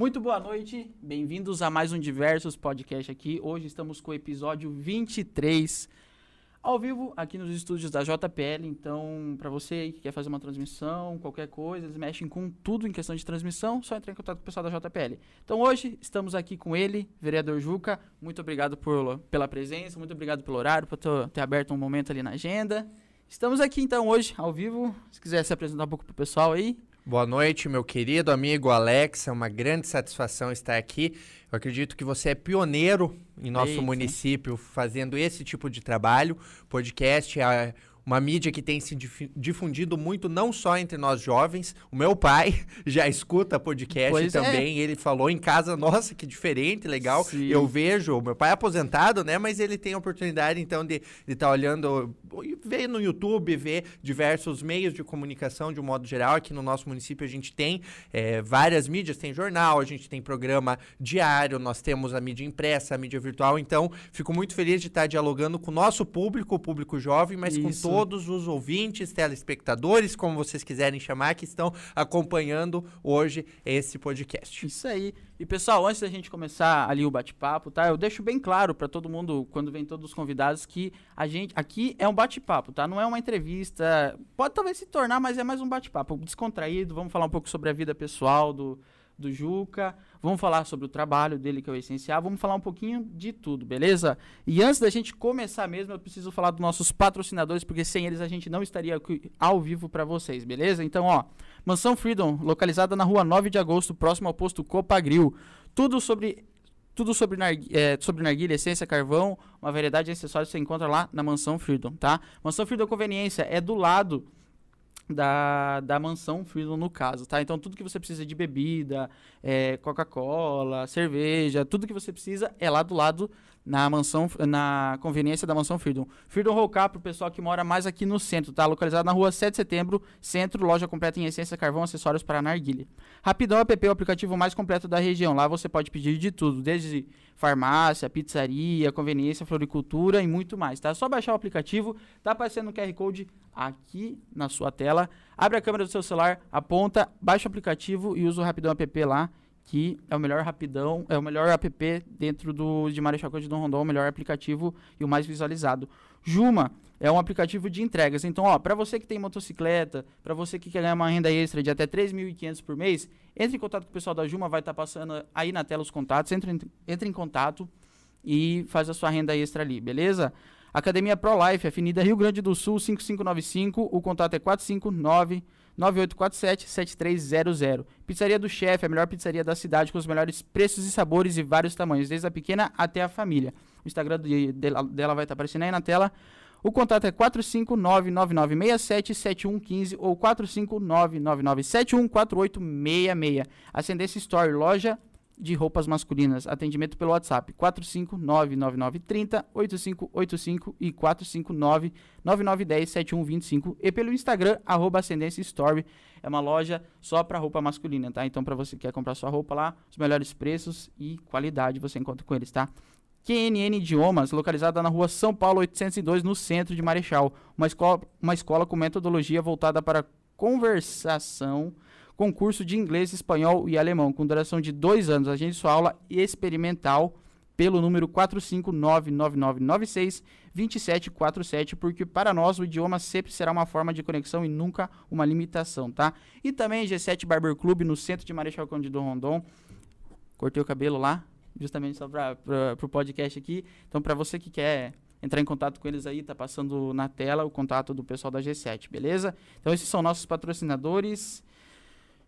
Muito boa noite, bem-vindos a mais um Diversos Podcast aqui. Hoje estamos com o episódio 23, ao vivo aqui nos estúdios da JPL. Então, para você que quer fazer uma transmissão, qualquer coisa, eles mexem com tudo em questão de transmissão, só entrar em contato com o pessoal da JPL. Então, hoje estamos aqui com ele, vereador Juca. Muito obrigado por, pela presença, muito obrigado pelo horário, por ter, aberto um momento ali na agenda. Estamos aqui então hoje, ao vivo. Se quiser se apresentar um pouco pro pessoal aí. Boa noite, meu querido amigo Alex. É uma grande satisfação estar aqui. Eu acredito que você é pioneiro em nosso Eita. município fazendo esse tipo de trabalho. Podcast é uma mídia que tem se difundido muito, não só entre nós jovens. O meu pai já escuta podcast pois é. também. É. Ele falou em casa, nossa, que diferente, legal. Sim. Eu vejo, o meu pai é aposentado, né? Mas ele tem a oportunidade, então, de estar tá olhando, ver no YouTube, ver diversos meios de comunicação de um modo geral. Aqui no nosso município a gente tem é, várias mídias, tem jornal, a gente tem programa diário, nós temos a mídia impressa, a mídia virtual. Então, fico muito feliz de estar dialogando com o nosso público, o público jovem, mas Isso. com todos os ouvintes, telespectadores, como vocês quiserem chamar, que estão acompanhando hoje esse podcast. Isso aí. E pessoal, antes da gente começar ali o bate-papo, tá? Eu deixo bem claro para todo mundo, quando vem todos os convidados, que a gente aqui é um bate-papo, tá? Não é uma entrevista. Pode talvez se tornar, mas é mais um bate-papo descontraído. Vamos falar um pouco sobre a vida pessoal do, do Juca. Vamos falar sobre o trabalho dele, que é o essencial. Vamos falar um pouquinho de tudo, beleza? E antes da gente começar mesmo, eu preciso falar dos nossos patrocinadores, porque sem eles a gente não estaria ao vivo para vocês, beleza? Então, ó, Mansão Freedom, localizada na rua 9 de agosto, próximo ao posto Copagril. Tudo sobre tudo sobre, é, sobre narguilha, essência, carvão, uma variedade de acessórios você encontra lá na Mansão Freedom, tá? Mansão Freedom Conveniência é do lado da, da mansão Freedom no caso, tá? Então tudo que você precisa de bebida, é, Coca-Cola, cerveja, tudo que você precisa é lá do lado na mansão, na conveniência da mansão Freedom. Freedom Roll para o pessoal que mora mais aqui no centro, tá? Localizado na rua 7 de setembro, centro, loja completa em essência, carvão, acessórios para narguilha. Rapidão app, o aplicativo mais completo da região. Lá você pode pedir de tudo, desde farmácia, pizzaria, conveniência, floricultura e muito mais, tá? É só baixar o aplicativo, tá aparecendo o QR Code aqui na sua tela. Abre a câmera do seu celular, aponta, baixa o aplicativo e usa o Rapidão app lá que é o melhor rapidão, é o melhor app dentro do de Marechal Cândido Rondon, o melhor aplicativo e o mais visualizado. Juma é um aplicativo de entregas. Então, ó, para você que tem motocicleta, para você que quer ganhar uma renda extra de até 3.500 por mês, entre em contato com o pessoal da Juma, vai estar tá passando aí na tela os contatos, entre, entre em contato e faz a sua renda extra ali, beleza? Academia Pro Life, Avenida Rio Grande do Sul, 5595, o contato é 459 9847-7300. Pizzaria do Chefe, a melhor pizzaria da cidade, com os melhores preços e sabores e vários tamanhos, desde a pequena até a família. O Instagram de, dela, dela vai estar aparecendo aí na tela. O contato é 459-9967-7115 ou 459-9971-4866. Ascendência Store, loja de roupas masculinas. Atendimento pelo WhatsApp 45999308585 e 45999107125 e pelo Instagram arroba Ascendência Store. É uma loja só para roupa masculina, tá? Então para você que quer comprar sua roupa lá, os melhores preços e qualidade você encontra com eles, tá? QNN Idiomas, localizada na rua São Paulo 802, no centro de Marechal. Uma escola, uma escola com metodologia voltada para conversação concurso de inglês, espanhol e alemão, com duração de dois anos. Agende sua aula experimental pelo número 45999962747, porque para nós o idioma sempre será uma forma de conexão e nunca uma limitação, tá? E também G7 Barber Club no centro de Marechal Cândido Rondon. Cortei o cabelo lá, justamente só para o podcast aqui. Então, para você que quer entrar em contato com eles aí, tá passando na tela o contato do pessoal da G7, beleza? Então, esses são nossos patrocinadores.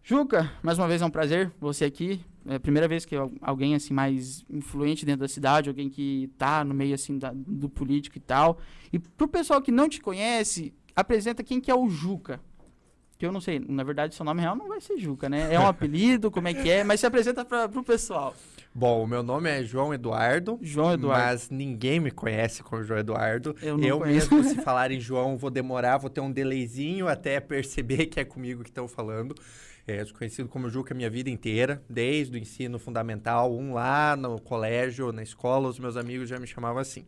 Juca, mais uma vez é um prazer você aqui. É a primeira vez que alguém assim mais influente dentro da cidade, alguém que tá no meio assim da, do político e tal. E pro pessoal que não te conhece, apresenta quem que é o Juca. Que eu não sei, na verdade seu nome real não vai ser Juca, né? É um apelido, como é que é, mas se apresenta para pro pessoal. Bom, o meu nome é João Eduardo. João Eduardo. Mas ninguém me conhece como João Eduardo. Eu, não eu mesmo, se falarem João, vou demorar, vou ter um delayzinho até perceber que é comigo que estão falando. É, conhecido como Juca minha vida inteira, desde o ensino fundamental, um lá no colégio, na escola, os meus amigos já me chamavam assim.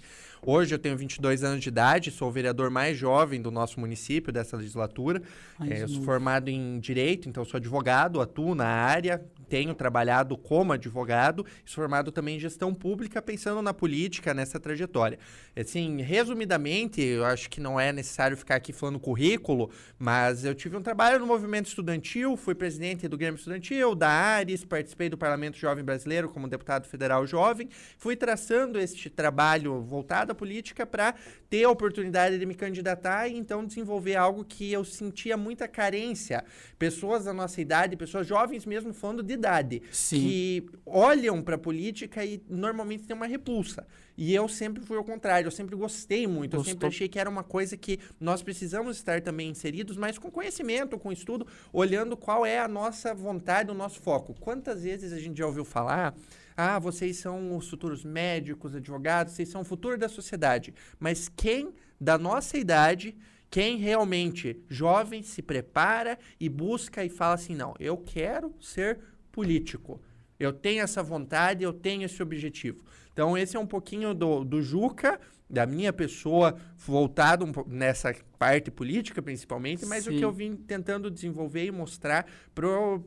Hoje eu tenho 22 anos de idade, sou o vereador mais jovem do nosso município, dessa legislatura. É, eu sou formado em Direito, então sou advogado, atuo na área, tenho trabalhado como advogado, sou formado também em Gestão Pública, pensando na política, nessa trajetória. Assim, resumidamente, eu acho que não é necessário ficar aqui falando currículo, mas eu tive um trabalho no movimento estudantil, fui presidente do Grêmio Estudantil, da Ares, participei do Parlamento Jovem Brasileiro como deputado federal jovem, fui traçando este trabalho voltado à política para ter a oportunidade de me candidatar e então desenvolver algo que eu sentia muita carência. Pessoas da nossa idade, pessoas jovens mesmo falando de idade, Sim. que olham para a política e normalmente tem uma repulsa. E eu sempre fui ao contrário, eu sempre gostei muito, Gostou. eu sempre achei que era uma coisa que nós precisamos estar também inseridos, mas com conhecimento, com estudo, olhando qual é a nossa vontade, o nosso foco. Quantas vezes a gente já ouviu falar ah, vocês são os futuros médicos, advogados, vocês são o futuro da sociedade. Mas quem da nossa idade, quem realmente jovem se prepara e busca e fala assim: não, eu quero ser político. Eu tenho essa vontade, eu tenho esse objetivo. Então, esse é um pouquinho do, do Juca, da minha pessoa, voltado um nessa parte política, principalmente, mas Sim. o que eu vim tentando desenvolver e mostrar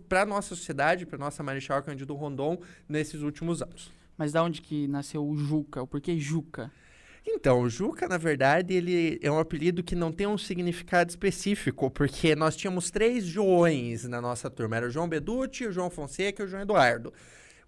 para a nossa sociedade, para nossa Marechal Cândido Rondon, nesses últimos anos. Mas da onde que nasceu o Juca? O porquê Juca? Então, o Juca, na verdade, ele é um apelido que não tem um significado específico, porque nós tínhamos três Joões na nossa turma. Era o João Beducci, o João Fonseca e o João Eduardo.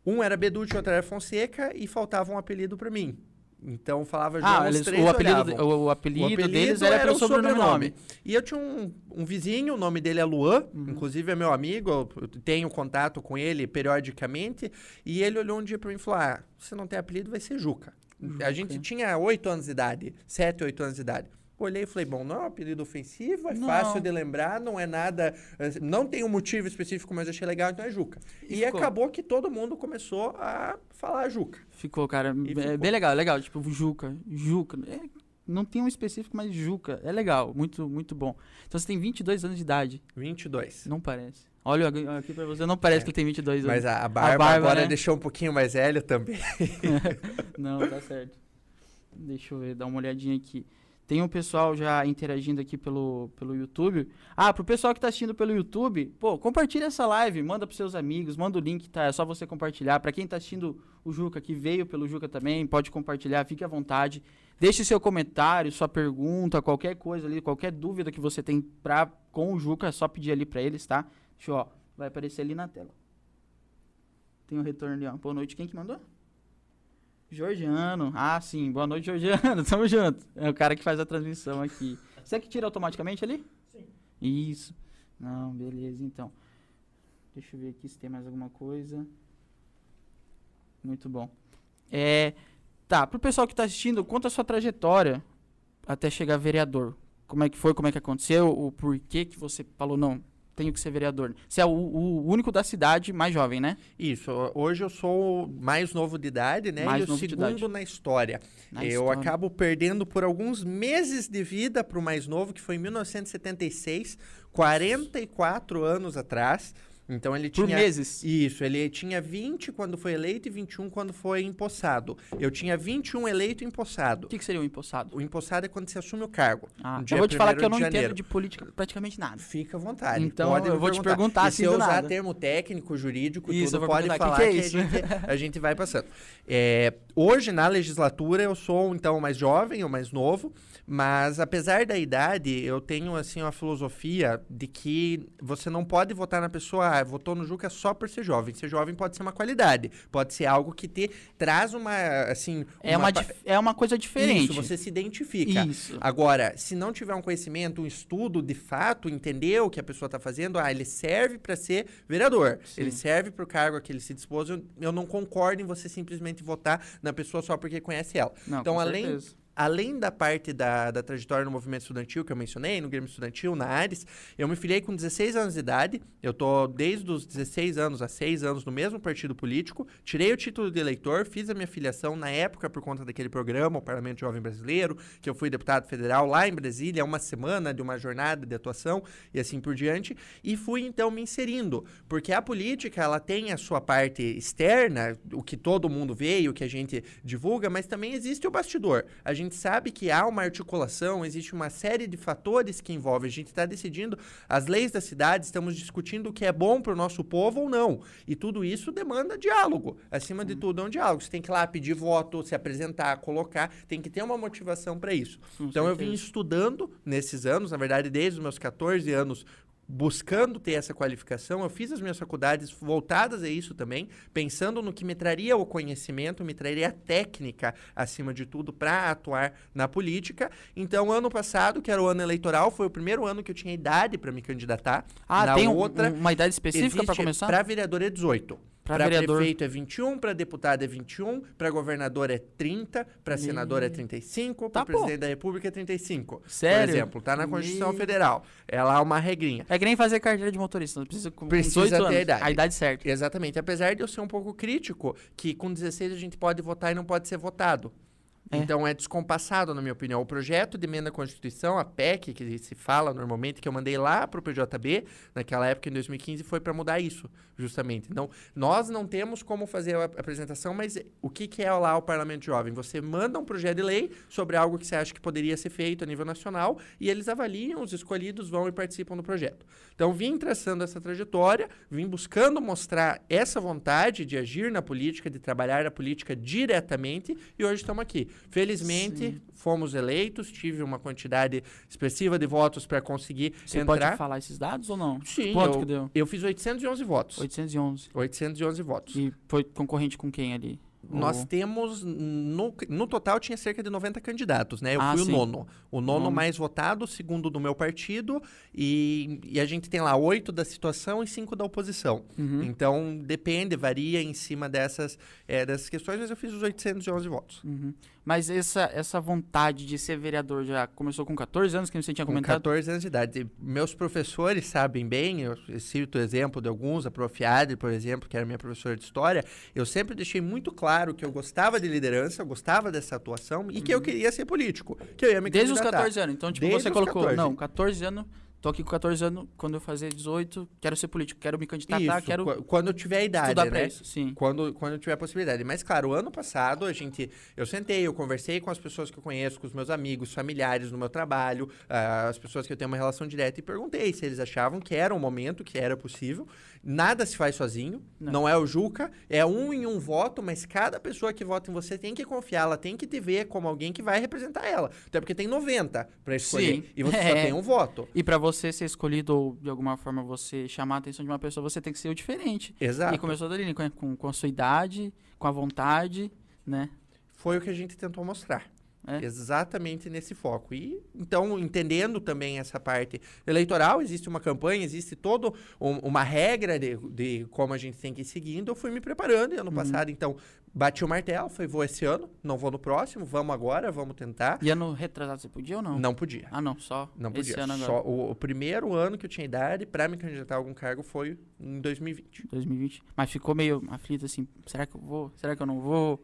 Um era Beducci, outro era Fonseca e faltava um apelido para mim. Então falava João, ah, eles, o, apelido, o, o, apelido, o, apelido, deles era, era pelo sobrenome. sobrenome. E eu tinha um, um, vizinho, o nome dele é Luan, uhum. inclusive é meu amigo, eu tenho contato com ele periodicamente, e ele olhou um dia para mim e falou: "Ah, você não tem apelido, vai ser Juca". Juca. A gente tinha oito anos de idade, sete, oito anos de idade. Olhei e falei, bom, não é um apelido ofensivo, é não. fácil de lembrar, não é nada. Eh, não tem um motivo específico, mas eu achei legal, então é Juca. E, e acabou que todo mundo começou a falar Juca. Ficou, cara. E é ficou. bem legal, legal. Tipo, Juca, Juca. É, não tem um específico, mas Juca. É legal, muito, muito bom. Então você tem 22 anos de idade. 22. Não parece. Olha aqui pra você, não parece é. que ele tem 22 anos. Mas a, a, barba, a barba agora né? deixou um pouquinho mais velho também. não, tá certo. Deixa eu ver, dar uma olhadinha aqui. Tem um pessoal já interagindo aqui pelo, pelo YouTube. Ah, pro pessoal que tá assistindo pelo YouTube, pô, compartilha essa live, manda pros seus amigos, manda o link, tá? É só você compartilhar. Para quem tá assistindo o Juca, que veio pelo Juca também, pode compartilhar, fique à vontade. Deixe seu comentário, sua pergunta, qualquer coisa ali, qualquer dúvida que você tem pra, com o Juca, é só pedir ali para eles, tá? Deixa eu, ó, vai aparecer ali na tela. Tem um retorno ali, ó. Boa noite, quem que mandou? Georgiano. Ah, sim. Boa noite, Georgiano. Tamo junto. É o cara que faz a transmissão aqui. Você é que tira automaticamente ali? Sim. Isso. Não, beleza, então. Deixa eu ver aqui se tem mais alguma coisa. Muito bom. É, tá, pro pessoal que tá assistindo, conta a sua trajetória até chegar vereador. Como é que foi, como é que aconteceu, o porquê que você falou, não, tenho que ser vereador. Você é o, o, único da cidade mais jovem, né? Isso. Hoje eu sou mais novo de idade, né? Mais e o segundo na história. Na eu história. acabo perdendo por alguns meses de vida para o mais novo, que foi em 1976, 44 anos atrás. Então ele Por tinha. meses? Isso, ele tinha 20 quando foi eleito e 21 quando foi empossado. Eu tinha 21 eleito e empossado. O que, que seria o empossado? O empossado é quando você assume o cargo. Ah, eu vou te falar que eu não entendo de política praticamente nada. Fica à vontade. Então pode eu vou perguntar. te perguntar assim, se eu usar nada. termo técnico, jurídico, isso, tudo pode falar que, que, é que a, gente, a, gente, vai passando. É, hoje, na legislatura, eu sou então o mais jovem, o mais novo. Mas apesar da idade, eu tenho assim uma filosofia de que você não pode votar na pessoa, ah, votou no Juca só por ser jovem. Ser jovem pode ser uma qualidade, pode ser algo que te traz uma assim, é uma, uma é uma coisa diferente. Isso, você se identifica. Isso. Agora, se não tiver um conhecimento, um estudo de fato, entender o que a pessoa está fazendo, ah, ele serve para ser vereador. Sim. Ele serve para o cargo a que ele se dispôs. Eu, eu não concordo em você simplesmente votar na pessoa só porque conhece ela. Não, então, além certeza além da parte da, da trajetória no movimento estudantil que eu mencionei, no Grêmio Estudantil, na Ares, eu me filiei com 16 anos de idade. Eu tô desde os 16 anos a 6 anos no mesmo partido político. Tirei o título de eleitor, fiz a minha filiação na época por conta daquele programa, o Parlamento Jovem Brasileiro, que eu fui deputado federal lá em Brasília, uma semana de uma jornada de atuação e assim por diante. E fui então me inserindo, porque a política ela tem a sua parte externa, o que todo mundo vê e o que a gente divulga, mas também existe o bastidor. A gente sabe que há uma articulação, existe uma série de fatores que envolvem. A gente está decidindo as leis da cidade, estamos discutindo o que é bom para o nosso povo ou não. E tudo isso demanda diálogo. Acima de tudo, é um diálogo. Você tem que ir lá pedir voto, se apresentar, colocar, tem que ter uma motivação para isso. Então, eu vim estudando nesses anos, na verdade, desde os meus 14 anos, buscando ter essa qualificação, eu fiz as minhas faculdades voltadas a isso também, pensando no que me traria o conhecimento, me traria a técnica, acima de tudo, para atuar na política. Então, ano passado, que era o ano eleitoral, foi o primeiro ano que eu tinha idade para me candidatar. Ah, na tem outra, uma idade específica para começar? Para vereador é 18. Para vereador... prefeito é 21, para deputado é 21, para governador é 30, para senador é 35, para tá, presidente da república é 35. Sério? Por exemplo, tá na Constituição Federal. É lá uma regrinha. É que nem fazer carteira de motorista, precisa com precisa ter anos, a idade. A idade certa. Exatamente. Apesar de eu ser um pouco crítico que com 16 a gente pode votar e não pode ser votado. É. Então é descompassado, na minha opinião. O projeto de emenda à Constituição, a PEC, que se fala normalmente, que eu mandei lá para o PJB, naquela época, em 2015, foi para mudar isso, justamente. Então, nós não temos como fazer a apresentação, mas o que, que é lá o Parlamento Jovem? Você manda um projeto de lei sobre algo que você acha que poderia ser feito a nível nacional e eles avaliam, os escolhidos vão e participam do projeto. Então, vim traçando essa trajetória, vim buscando mostrar essa vontade de agir na política, de trabalhar a política diretamente e hoje estamos aqui. Felizmente, Sim. fomos eleitos, tive uma quantidade expressiva de votos para conseguir Você entrar. Você pode falar esses dados ou não? Sim. Quanto eu, que deu? Eu fiz 811 votos. 811. 811 votos. E foi concorrente com quem ali? Nós temos, no, no total tinha cerca de 90 candidatos, né? Eu ah, fui sim. o nono. O nono, nono mais votado, segundo do meu partido, e, e a gente tem lá oito da situação e cinco da oposição. Uhum. Então, depende, varia em cima dessas, é, dessas questões, mas eu fiz os 811 votos. Uhum. Mas essa, essa vontade de ser vereador já começou com 14 anos, que você tinha comentado? Com 14 anos de idade. Meus professores sabem bem, eu cito o exemplo de alguns, a prof. Adri, por exemplo, que era minha professora de história, eu sempre deixei muito claro que eu gostava de liderança, eu gostava dessa atuação e uhum. que eu uhum. queria ser político, que eu ia me Desde os 14 anos, então tipo, Desde você colocou, 14. não, 14 anos Tô aqui com 14 anos, quando eu fazer 18, quero ser político, quero me candidatar, isso, quero. Quando eu tiver a idade, né? Pra isso, sim. Quando, quando eu tiver a possibilidade. Mas, claro, o ano passado, a gente. Eu sentei, eu conversei com as pessoas que eu conheço, com os meus amigos, familiares no meu trabalho, uh, as pessoas que eu tenho uma relação direta, e perguntei se eles achavam que era o momento, que era possível. Nada se faz sozinho, não. não. é o Juca, é um em um voto, mas cada pessoa que vota em você tem que confiar, ela tem que te ver como alguém que vai representar ela. Até porque tem 90 para escolher Sim. e você é. só tem um voto. E para você ser escolhido ou de alguma forma você chamar a atenção de uma pessoa, você tem que ser o diferente. Exato. E começou dali, com, com a sua idade, com a vontade, né? Foi o que a gente tentou mostrar. É. Exatamente nesse foco. E então, entendendo também essa parte eleitoral, existe uma campanha, existe toda um, uma regra de, de, como a gente tem que ir seguindo. Eu fui me preparando e ano uhum. passado, então, bati o martelo, foi vou esse ano, não vou no próximo, vamos agora, vamos tentar. E ano retrasado você podia ou não? Não podia. Ah, não, só não podia. esse ano agora. Só o, o primeiro ano que eu tinha idade para me candidatar a algum cargo foi em 2020. 2020. Mas ficou meio aflito assim, será que eu vou? Será que eu não vou?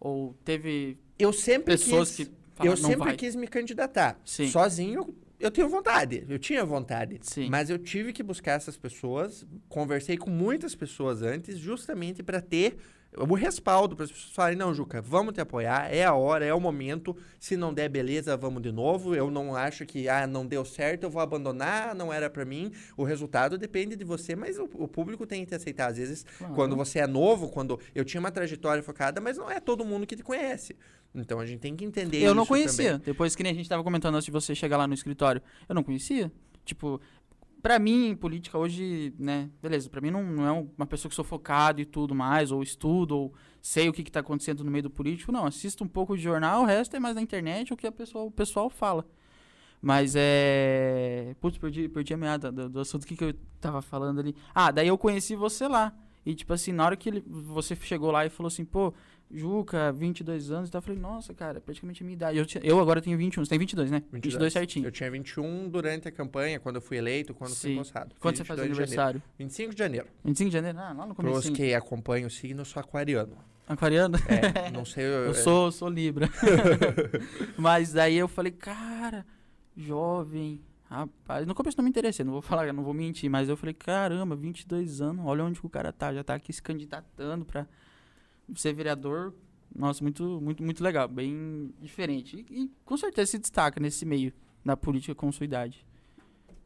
Ou teve eu sempre pessoas quis, que falam, eu sempre vai. quis me candidatar. Sim. Sozinho eu tenho vontade, eu tinha vontade. Sim. Mas eu tive que buscar essas pessoas, conversei com muitas pessoas antes, justamente para ter o respaldo para as pessoas falarem, não, Juca, vamos te apoiar, é a hora, é o momento. Se não der, beleza, vamos de novo. Eu não acho que, ah, não deu certo, eu vou abandonar, não era para mim. O resultado depende de você, mas o, o público tem que aceitar. Às vezes, quando você é novo, quando eu tinha uma trajetória focada, mas não é todo mundo que te conhece. Então a gente tem que entender Eu não conhecia. Também. Depois que nem a gente estava comentando antes de você chegar lá no escritório, eu não conhecia. Tipo, para mim, política hoje, né, beleza, para mim não, não, é uma pessoa que sou focado e tudo mais, ou estudo, ou sei o que, que tá acontecendo no meio do político, não, assisto um pouco de jornal, o resto é mais na internet, o que a pessoa, o pessoal fala. Mas é. Putz, perdi, perdi a meada do, do assunto que, que eu tava falando ali. Ah, daí eu conheci você lá. E, tipo assim, na hora que ele, você chegou lá e falou assim, pô, Juca, 22 anos, então eu falei, nossa, cara, é praticamente a minha idade. Eu, eu agora tenho 21, você tem 22, né? 22. 22 certinho. Eu tinha 21 durante a campanha, quando eu fui eleito, quando Sim. fui empossado. Quando você faz aniversário? 25 de janeiro. 25 de janeiro? Ah, lá no começo. Para os que acompanham o signo, eu sou aquariano. Aquariano? É, não sei. Eu, eu sou, sou Libra. Mas daí eu falei, cara, jovem, rapaz. No começo não me interessei, não vou falar, não vou mentir, mas eu falei, caramba, 22 anos, olha onde o cara tá, já tá aqui se candidatando pra ser vereador. Nossa, muito, muito, muito legal, bem diferente. E, e com certeza se destaca nesse meio da política com sua idade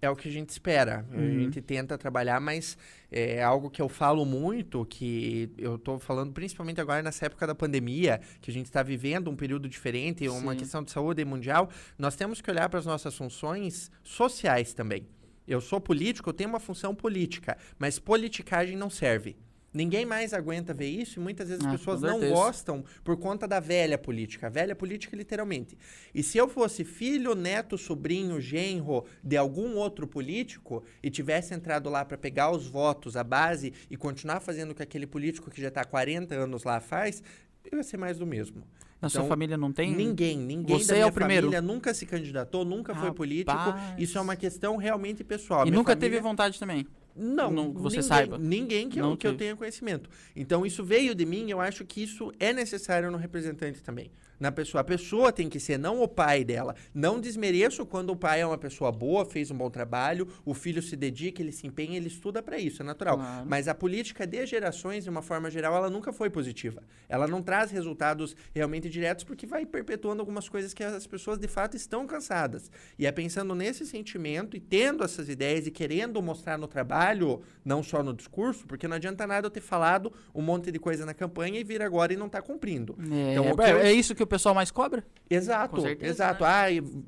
é o que a gente espera. Uhum. A gente tenta trabalhar, mas é algo que eu falo muito, que eu estou falando principalmente agora nessa época da pandemia, que a gente está vivendo um período diferente, Sim. uma questão de saúde mundial. Nós temos que olhar para as nossas funções sociais também. Eu sou político, eu tenho uma função política, mas politicagem não serve. Ninguém mais aguenta ver isso e muitas vezes as ah, pessoas não gostam por conta da velha política. A velha política, literalmente. E se eu fosse filho, neto, sobrinho, genro de algum outro político e tivesse entrado lá para pegar os votos, a base e continuar fazendo o que aquele político que já está há 40 anos lá faz, eu ia ser mais do mesmo. Na então, sua família não tem? Ninguém, ninguém Você da minha é o primeiro. família nunca se candidatou, nunca Rapaz. foi político. Isso é uma questão realmente pessoal. E nunca família... teve vontade também? Não, não você ninguém, saiba. Ninguém que, eu, que eu tenha conhecimento. Então, isso veio de mim, eu acho que isso é necessário no representante também na pessoa. A pessoa tem que ser não o pai dela. Não desmereço quando o pai é uma pessoa boa, fez um bom trabalho, o filho se dedica, ele se empenha, ele estuda para isso, é natural. Claro. Mas a política de gerações, de uma forma geral, ela nunca foi positiva. Ela não traz resultados realmente diretos porque vai perpetuando algumas coisas que as pessoas de fato estão cansadas. E é pensando nesse sentimento e tendo essas ideias e querendo mostrar no trabalho, não só no discurso, porque não adianta nada eu ter falado um monte de coisa na campanha e vir agora e não estar tá cumprindo. É, então, é, eu... é isso que eu pessoal mais cobra? Exato, certeza, exato. Né? Ah,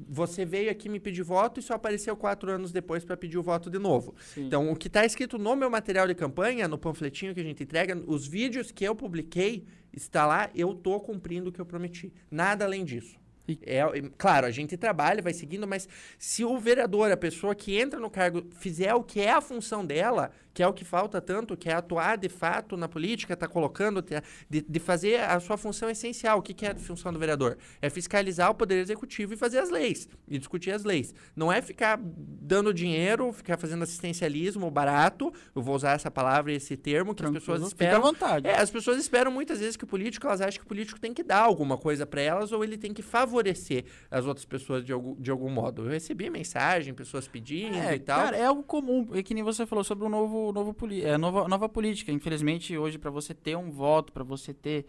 você veio aqui me pedir voto e só apareceu quatro anos depois para pedir o voto de novo. Sim. Então, o que está escrito no meu material de campanha, no panfletinho que a gente entrega, os vídeos que eu publiquei, está lá, eu tô cumprindo o que eu prometi. Nada além disso. É, claro, a gente trabalha, vai seguindo, mas se o vereador, a pessoa que entra no cargo, fizer o que é a função dela, que é o que falta tanto, que é atuar de fato na política, está colocando, de, de, fazer a sua função essencial. O que, que é a função do vereador? É fiscalizar o poder executivo e fazer as leis, e discutir as leis. Não é ficar dando dinheiro, ficar fazendo assistencialismo barato, eu vou usar essa palavra e esse termo, que Tranquilo, as pessoas esperam. Fica à vontade. É, as pessoas esperam muitas vezes que o político, elas acham que o político tem que dar alguma coisa para elas ou ele tem que favorecer as outras pessoas de algum, de algum modo. Eu recebi mensagem, pessoas pedindo é, e tal. Cara, é algo comum, é que nem você falou sobre o novo novo, é, nova, nova política. Infelizmente, hoje, para você ter um voto, para você ter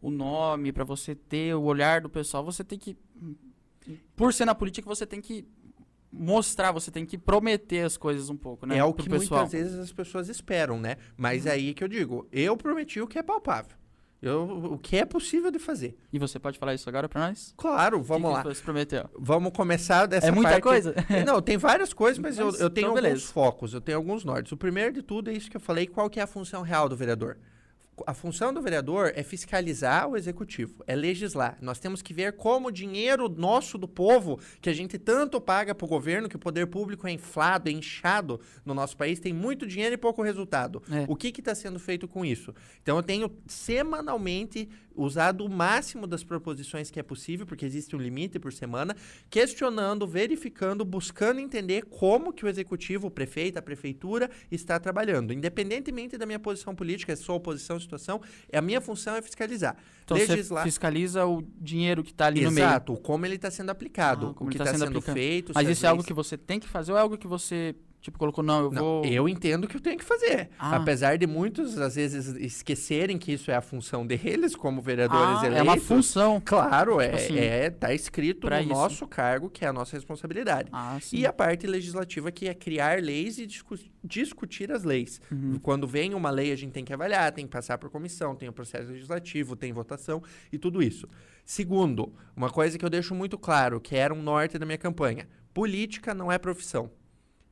o nome, para você ter o olhar do pessoal, você tem que. Por ser na política, você tem que mostrar, você tem que prometer as coisas um pouco, né? É o que muitas vezes as pessoas esperam, né? Mas uhum. aí que eu digo, eu prometi o que é palpável. Eu, o que é possível de fazer. E você pode falar isso agora para nós? Claro, vamos que lá. Que você prometeu? Vamos começar dessa É muita parte. coisa? Não, tem várias coisas, mas, mas eu, eu, tenho então, alguns focos, eu tenho alguns nortes. O primeiro de tudo é isso que eu falei, qual que é a função real do vereador? A função do vereador é fiscalizar o executivo, é legislar. Nós temos que ver como o dinheiro nosso do povo, que a gente tanto paga para o governo, que o poder público é inflado, é inchado no nosso país, tem muito dinheiro e pouco resultado. É. O que está sendo feito com isso? Então eu tenho semanalmente usado o máximo das proposições que é possível, porque existe um limite por semana, questionando, verificando, buscando entender como que o executivo, o prefeito, a prefeitura está trabalhando. Independentemente da minha posição política, se sou oposição, situação, a minha função é fiscalizar. Então Legislar... você fiscaliza o dinheiro que está ali Exato, no meio. Exato, como ele está sendo aplicado, ah, o que está tá sendo, sendo feito. Mas isso é algo que você tem que fazer ou é algo que você Tipo, colocou, não, eu não, vou. Eu entendo que eu tenho que fazer. Ah. Apesar de muitos, às vezes, esquecerem que isso é a função deles, como vereadores ah, eleitos. É uma função. Claro, tipo é, assim, é. Tá escrito no isso. nosso cargo, que é a nossa responsabilidade. Ah, e a parte legislativa, que é criar leis e discu discutir as leis. Uhum. Quando vem uma lei, a gente tem que avaliar, tem que passar por comissão, tem o processo legislativo, tem votação e tudo isso. Segundo, uma coisa que eu deixo muito claro, que era um norte da minha campanha: política não é profissão.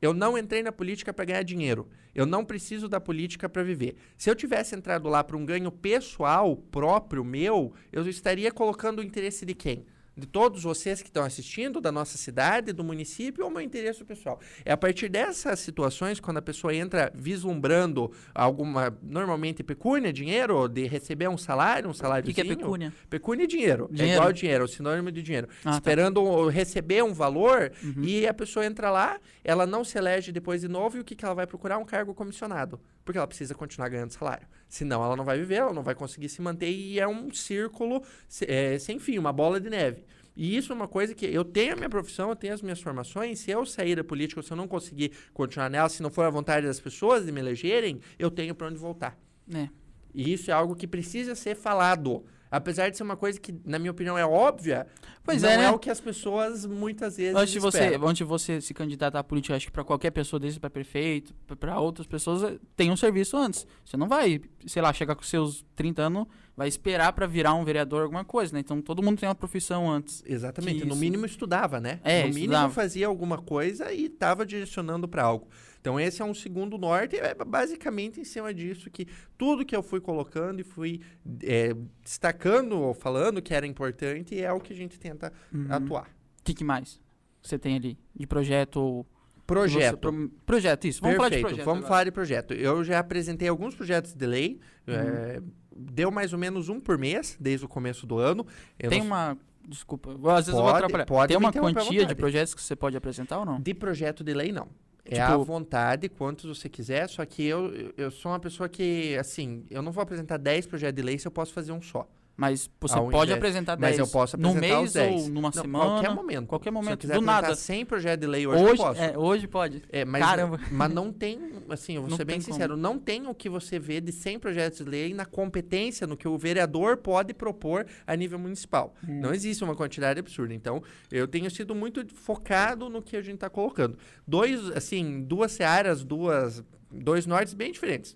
Eu não entrei na política para ganhar dinheiro. Eu não preciso da política para viver. Se eu tivesse entrado lá para um ganho pessoal próprio meu, eu estaria colocando o interesse de quem? De todos vocês que estão assistindo, da nossa cidade, do município, ou meu interesse pessoal. É a partir dessas situações, quando a pessoa entra vislumbrando alguma, normalmente pecúnia, dinheiro, de receber um salário, um salário. O que, é pecúnia? Pecúnia é dinheiro. dinheiro. É igual dinheiro, é o sinônimo de dinheiro. Ah, tá. Esperando tá. receber um valor uhum. e a pessoa entra lá, ela não se elege depois de novo e o que, que ela vai procurar? Um cargo comissionado. Porque ela precisa continuar ganhando salário. Senão ela não vai viver, ela não vai conseguir se manter e é um círculo é, sem fim, uma bola de neve. E isso é uma coisa que eu tenho a minha profissão, eu tenho as minhas formações. Se eu sair da política, se eu não conseguir continuar nela, se não for a vontade das pessoas de me elegerem, eu tenho para onde voltar. É. E isso é algo que precisa ser falado. Apesar de ser uma coisa que, na minha opinião, é óbvia, pois não é, né? é o que as pessoas muitas vezes antes de você Antes de você se candidatar à política, acho que para qualquer pessoa, desde para prefeito, para outras pessoas, eh, tem um serviço antes. Você não vai, sei lá, chegar com seus 30 anos, vai esperar para virar um vereador, alguma coisa, né? Então todo mundo tem uma profissão antes. Exatamente. No mínimo estudava, né? É, no mínimo estudava. fazia alguma coisa e estava direcionando para algo. Então esse é um segundo norte, é basicamente em cima disso que tudo que eu fui colocando e fui é, destacando ou falando que era importante é o que a gente tenta uhum. atuar. O que, que, mais você tem ali de projeto? Projeto. Você, pro, projeto, isso. Vamos Perfeito. falar de projeto. Vamos agora. falar de projeto. Eu já apresentei alguns projetos de lei. Uhum. É, deu mais ou menos um por mês, desde o começo do ano. Eu tem não... uma Desculpa, às vezes pode, eu vou atrapalhar. Pode Tem uma quantia de projetos que você pode apresentar ou não? De projeto de lei, não. É tipo, à vontade, quantos você quiser, só que eu, eu sou uma pessoa que, assim, eu não vou apresentar 10 projetos de lei se eu posso fazer um só. Mas você pode apresentar 10 Mas eu posso apresentar no mês ou numa não, semana? Qualquer momento. Qualquer momento. Se eu quiser do nada. 100 projetos de lei hoje, hoje eu posso. É, hoje pode. É, mas, Caramba. Mas não tem, assim, eu vou não ser bem sincero, como. não tem o que você vê de 100 projetos de lei na competência, no que o vereador pode propor a nível municipal. Hum. Não existe uma quantidade absurda. Então, eu tenho sido muito focado no que a gente está colocando. Dois, assim, duas searas, duas, dois nortes bem diferentes.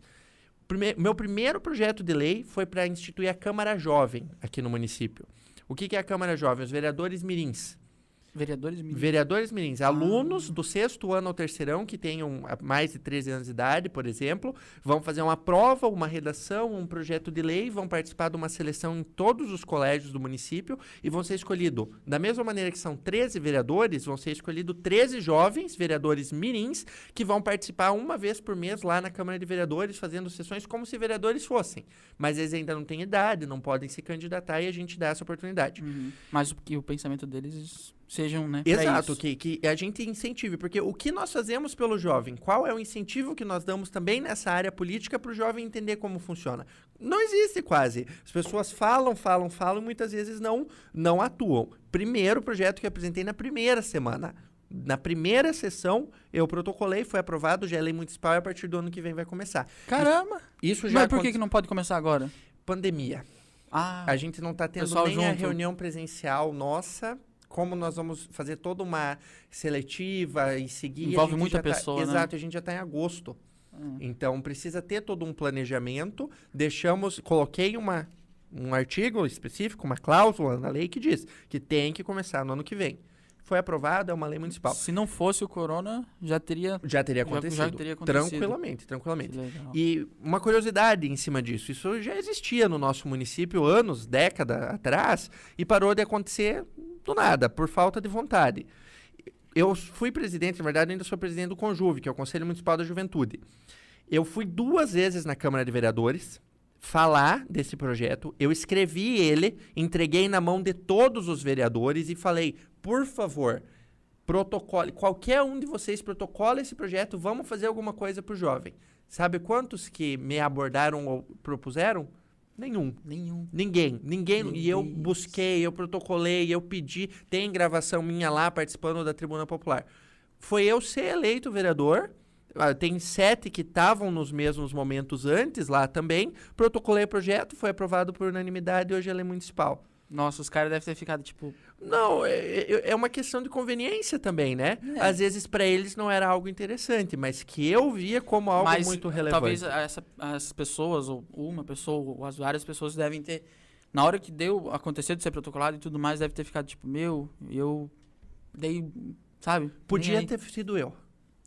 Prime meu primeiro projeto de lei foi para instituir a Câmara Jovem aqui no município. O que, que é a Câmara Jovem? Os vereadores mirins. Vereadores mirins. Vereadores mirins. Ah. Alunos do sexto ano ao terceirão, que tenham mais de 13 anos de idade, por exemplo, vão fazer uma prova, uma redação, um projeto de lei, vão participar de uma seleção em todos os colégios do município e vão ser escolhidos, da mesma maneira que são 13 vereadores, vão ser escolhidos 13 jovens vereadores mirins que vão participar uma vez por mês lá na Câmara de Vereadores, fazendo sessões como se vereadores fossem. Mas eles ainda não têm idade, não podem se candidatar e a gente dá essa oportunidade. Uhum. Mas o, o pensamento deles sejam, né? Exato, que, que a gente incentive, porque o que nós fazemos pelo jovem, qual é o incentivo que nós damos também nessa área política para o jovem entender como funciona? Não existe quase. As pessoas falam, falam, falam e muitas vezes não, não atuam. Primeiro projeto que apresentei na primeira semana. Na primeira sessão, eu protocolei, foi aprovado, já é lei municipal e a partir do ano que vem vai começar. Caramba! Isso, isso já Mas por que, que não pode começar agora? Pandemia. Ah, a gente não está tendo nem junto. a reunião presencial nossa como nós vamos fazer toda uma seletiva e seguir. Envolve muita tá pessoa. Tá, né? Exato, a gente já está em agosto. Hum. Então precisa ter todo um planejamento. Deixamos, coloquei uma, um artigo específico, uma cláusula na lei que diz que tem que começar no ano que vem. Foi aprovado, é uma lei municipal. Se não fosse o corona, já teria já teria acontecido. Já, já teria acontecido. Tranquilamente, tranquilamente. E uma curiosidade em cima disso, isso já existia no nosso município anos, década atrás, e parou de acontecer do nada, por falta de vontade. Eu fui presidente, na verdade, ainda sou presidente do Conjuve, que é o Conselho Municipal da Juventude. Eu fui duas vezes na Câmara de Vereadores falar desse projeto. Eu escrevi ele, entreguei na mão de todos os vereadores e falei: por favor, protocole, qualquer um de vocês protocole esse projeto, vamos fazer alguma coisa para o jovem. Sabe quantos que me abordaram ou propuseram? Nenhum. Nenhum. Ninguém. Ninguém. E eu busquei, eu protocolei, eu pedi. Tem gravação minha lá participando da Tribuna Popular. Foi eu ser eleito vereador. Ah, tem sete que estavam nos mesmos momentos antes lá também. Protocolei o projeto, foi aprovado por unanimidade e hoje ela é municipal. Nossa, os caras devem ter ficado tipo. Não, é, é, é uma questão de conveniência também, né? É. Às vezes para eles não era algo interessante, mas que eu via como algo mas, muito relevante. Talvez essa, as pessoas, ou uma pessoa, ou as várias pessoas devem ter. Na hora que deu, aconteceu de ser protocolado e tudo mais, deve ter ficado tipo, meu, eu dei. Sabe? Podia ter sido eu.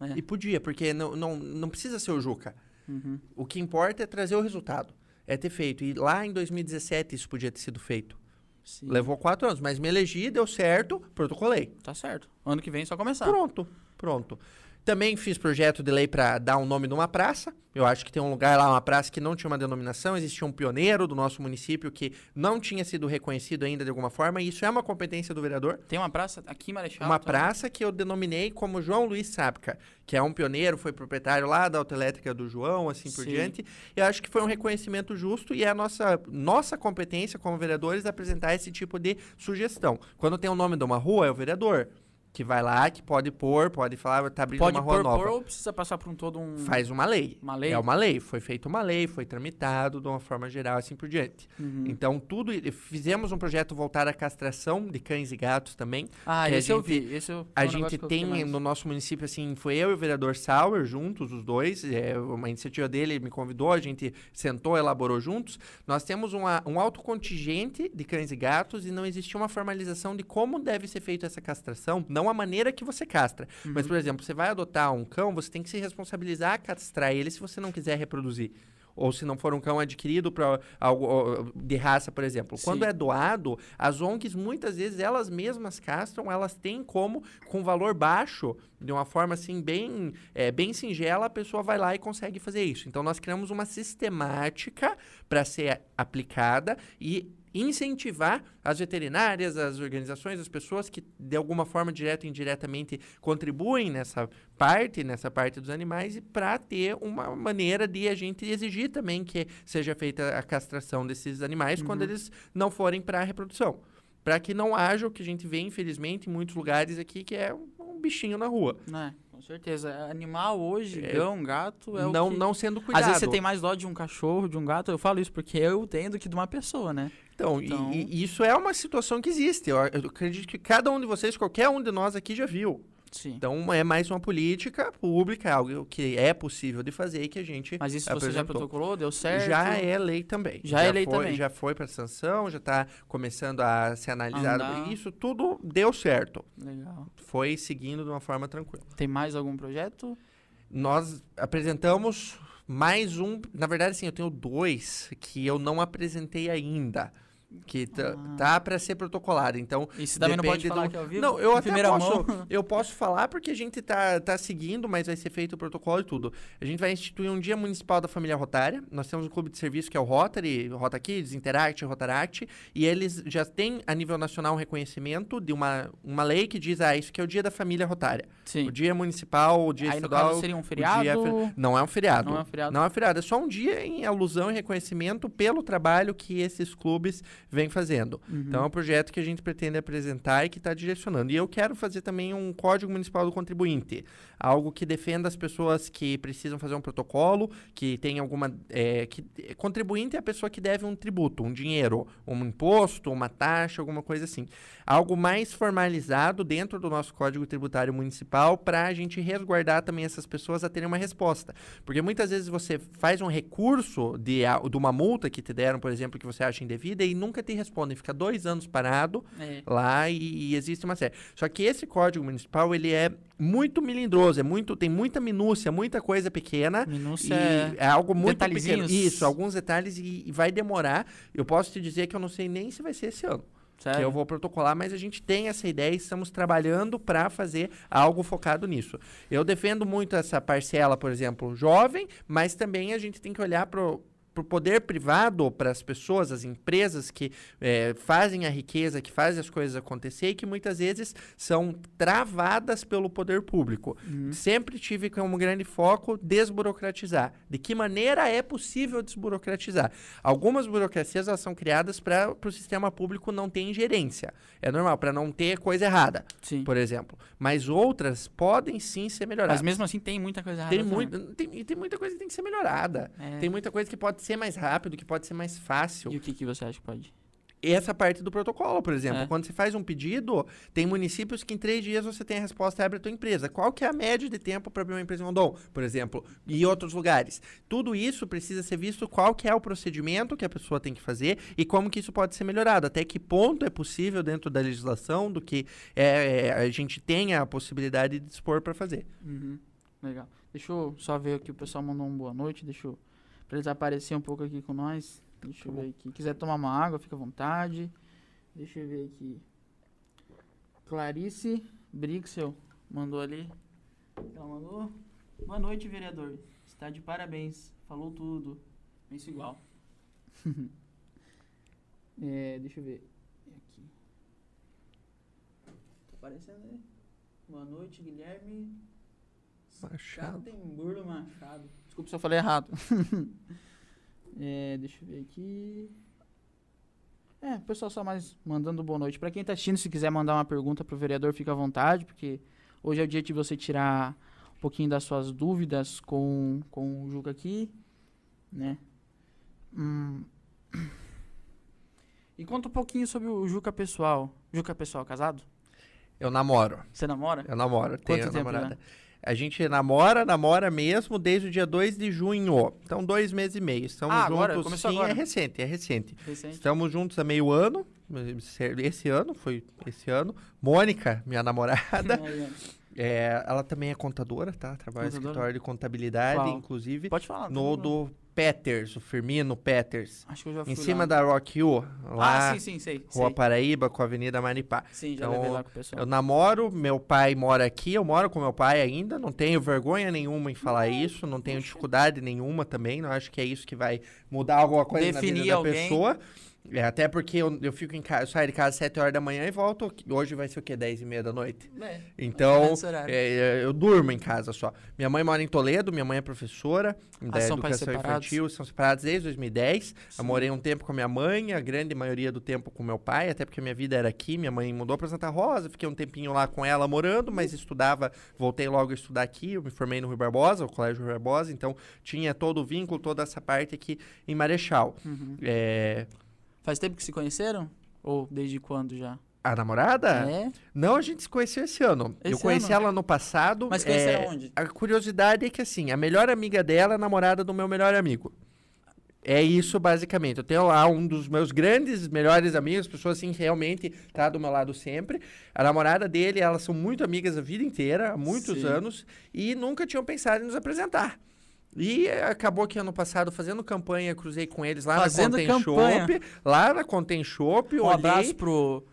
É. E podia, porque não, não, não precisa ser o Juca. Uhum. O que importa é trazer o resultado. É ter feito. E lá em 2017 isso podia ter sido feito. Sim. Levou quatro anos, mas me elegi, deu certo, protocolei. Tá certo. Ano que vem é só começar. Pronto, pronto. Também fiz projeto de lei para dar um nome numa praça. Eu acho que tem um lugar lá, uma praça que não tinha uma denominação. Existia um pioneiro do nosso município que não tinha sido reconhecido ainda de alguma forma. E isso é uma competência do vereador. Tem uma praça aqui em Marechal? Uma praça que eu denominei como João Luiz Sápica, que é um pioneiro, foi proprietário lá da autoelétrica do João, assim Sim. por diante. E eu acho que foi um reconhecimento justo e é a nossa, nossa competência como vereadores apresentar esse tipo de sugestão. Quando tem o nome de uma rua, é o vereador que vai lá, que pode pôr, pode falar, tá abrindo pode uma rua pôr, nova. Pode pôr ou precisa passar por um todo um... Faz uma lei. Uma lei? É uma lei. Foi feita uma lei, foi tramitado de uma forma geral, assim por diante. Uhum. Então, tudo... Fizemos um projeto voltado à castração de cães e gatos também. Ah, esse gente, eu vi. Esse eu, a gente tem no nosso município, assim, foi eu e o vereador Sauer juntos, os dois. É, uma iniciativa dele me convidou, a gente sentou, elaborou juntos. Nós temos uma, um alto contingente de cães e gatos e não existia uma formalização de como deve ser feita essa castração. Não a maneira que você castra. Uhum. Mas, por exemplo, você vai adotar um cão, você tem que se responsabilizar a castrar ele se você não quiser reproduzir ou se não for um cão adquirido para algo de raça, por exemplo. Sim. Quando é doado, as ONGs muitas vezes elas mesmas castram, elas têm como com valor baixo, de uma forma assim bem é, bem singela, a pessoa vai lá e consegue fazer isso. Então nós criamos uma sistemática para ser aplicada e incentivar as veterinárias, as organizações, as pessoas que de alguma forma direta ou indiretamente contribuem nessa parte, nessa parte dos animais, para ter uma maneira de a gente exigir também que seja feita a castração desses animais uhum. quando eles não forem para a reprodução. Para que não haja o que a gente vê, infelizmente, em muitos lugares aqui, que é um bichinho na rua. É, com certeza. Animal hoje, é, cão, gato, é não, que... Não sendo cuidado. Às vezes você tem mais dó de um cachorro, de um gato. Eu falo isso porque eu tenho do que de uma pessoa, né? Então, então... E, e isso é uma situação que existe. Eu, eu acredito que cada um de vocês, qualquer um de nós aqui já viu. Sim. Então é mais uma política pública, algo que é possível de fazer e que a gente. Mas isso apresentou. você já protocolou, deu certo? Já é lei também. Já, é já é lei foi, também. Já foi para sanção, já está começando a ser analisado. Andar. Isso tudo deu certo. Legal. Foi seguindo de uma forma tranquila. Tem mais algum projeto? Nós apresentamos mais um. Na verdade, sim, eu tenho dois que eu não apresentei ainda que tá, ah. tá para ser protocolado. Então, isso também não pode falar do... que é ao vivo? Não, eu até posso, mão. eu posso falar porque a gente tá, tá seguindo, mas vai ser feito o protocolo e tudo. A gente vai instituir um dia municipal da família Rotária. Nós temos um clube de serviço que é o Rotary, Rota Kids, Interact, Rotaract, e eles já têm a nível nacional um reconhecimento de uma, uma lei que diz, ah, isso que é o dia da família Rotária. Sim. O dia municipal, o dia Aí, estadual. No caso, seria um feriado? Dia... Não é um feriado. Não é um feriado. Não é um feriado, é só um dia em alusão e reconhecimento pelo trabalho que esses clubes vêm fazendo. Uhum. Então é um projeto que a gente pretende apresentar e que está direcionando. E eu quero fazer também um Código Municipal do Contribuinte, algo que defenda as pessoas que precisam fazer um protocolo, que tem alguma. É, que contribuinte é a pessoa que deve um tributo, um dinheiro, um imposto, uma taxa, alguma coisa assim. Algo mais formalizado dentro do nosso Código Tributário Municipal para a gente resguardar também essas pessoas a terem uma resposta. Porque muitas vezes você faz um recurso de, de uma multa que te deram, por exemplo, que você acha indevida e nunca te respondem. Fica dois anos parado é. lá e, e, existe uma série. Só que esse código municipal, ele é muito melindroso, é muito, tem muita minúcia, muita coisa pequena. Minúcia é, algo muito pequeno. Isso, alguns detalhes e, e vai demorar. Eu posso te dizer que eu não sei nem se vai ser esse ano. Sério? Que eu vou protocolar, mas a gente tem essa ideia e estamos trabalhando para fazer algo focado nisso. Eu defendo muito essa parcela, por exemplo, jovem, mas também a gente tem que olhar para para o poder privado, para as pessoas, as empresas que é, fazem a riqueza, que fazem as coisas acontecer e que muitas vezes são travadas pelo poder público. Uhum. Sempre tive como grande foco desburocratizar. De que maneira é possível desburocratizar? Algumas burocracias elas são criadas para o sistema público não ter ingerência. É normal, para não ter coisa errada, sim. por exemplo. Mas outras podem sim ser melhoradas. Mas mesmo assim tem muita coisa errada. Tem, muito, tem, tem muita coisa que tem que ser melhorada. É. Tem muita coisa que pode ser mais rápido, que pode ser mais fácil. E o que, que você acha que pode? Essa parte do protocolo, por exemplo. É. Quando você faz um pedido, tem municípios que em três dias você tem a resposta e abre a tua empresa. Qual que é a média de tempo para abrir uma empresa em Rondon, por exemplo, e outros lugares? Tudo isso precisa ser visto qual que é o procedimento que a pessoa tem que fazer e como que isso pode ser melhorado. Até que ponto é possível dentro da legislação do que é, é a gente tenha a possibilidade de dispor para fazer. Uhum. Legal. Deixa eu só ver aqui, o pessoal mandou uma boa noite, deixa eu Pra eles aparecerem um pouco aqui com nós. Deixa eu ver aqui. Quiser tomar uma água, fica à vontade. Deixa eu ver aqui. Clarice Brixel mandou ali. Ela mandou. Boa noite, vereador. Está de parabéns. Falou tudo. Penso igual. é, deixa eu ver. Aqui. Tá aparecendo aí. Boa noite, Guilherme. Machado. Catemburlo Machado. Desculpa se eu falei errado. é, deixa eu ver aqui. É, o pessoal só mais mandando boa noite. Para quem tá assistindo, se quiser mandar uma pergunta pro vereador, fica à vontade, porque hoje é o dia de você tirar um pouquinho das suas dúvidas com, com o Juca aqui, né? Hum. E conta um pouquinho sobre o Juca pessoal. Juca pessoal, casado? Eu namoro. Você namora? Eu namoro, tenho Quanto tempo namorada. A gente namora, namora mesmo desde o dia 2 de junho. Então, dois meses e meio. Estamos Ah, juntos. agora? Começou Sim, agora? é recente, é recente. Recente? Estamos juntos há meio ano. Esse ano, foi esse ano. Mônica, minha namorada, é, ela também é contadora, tá? Trabalha no escritório de contabilidade, Qual? inclusive. Pode falar. No do Peters, o Firmino Peters. Acho que eu já fui Em cima lá. da Rock U, lá, Ah, sim, sim, sei. Rua sei. Paraíba, com a Avenida Maripá. Sim, já Então, levei lá com o pessoal. Eu namoro, meu pai mora aqui, eu moro com meu pai ainda, não tenho vergonha nenhuma em falar isso, não tenho dificuldade nenhuma também, não acho que é isso que vai mudar alguma coisa na Definir vida da alguém. pessoa. É, até porque eu, eu fico em casa, eu saio de casa às 7 horas da manhã e volto, hoje vai ser o quê? 10 e meia da noite? É, Então, nesse horário. é, eu durmo em casa só. Minha mãe mora em Toledo, minha mãe é professora da Ah, são pais educação infantil, são separados desde 2010. Sim. Eu morei um tempo com a minha mãe, a grande maioria do tempo com meu pai, até porque minha vida era aqui. Minha mãe mudou para Santa Rosa, fiquei um tempinho lá com ela morando, mas estudava, voltei logo a estudar aqui. Eu me formei no Rui Barbosa, o Colégio Rui Barbosa, então tinha todo o vínculo, toda essa parte aqui em Marechal. Uhum. É, Faz tempo que se conheceram? Ou desde quando já? a namorada? É? Não, a gente se conheceu esse ano. eu Esse conheci ano? ela no passado. Mas é, conheceram onde? A curiosidade é que, assim, a melhor amiga dela é a namorada do meu melhor amigo. É isso, basicamente. Eu tenho lá um dos meus grandes, melhores amigos, pessoas assim, que realmente tá do meu lado sempre. A namorada dele, elas são muito amigas a vida inteira, há muitos Sim. anos, e nunca tinham pensado em nos apresentar. E acabou que ano passado, fazendo campanha, cruzei com eles lá Fazendo na Conten Shop. Lá na Conten Shop, Um olhei abraço pro.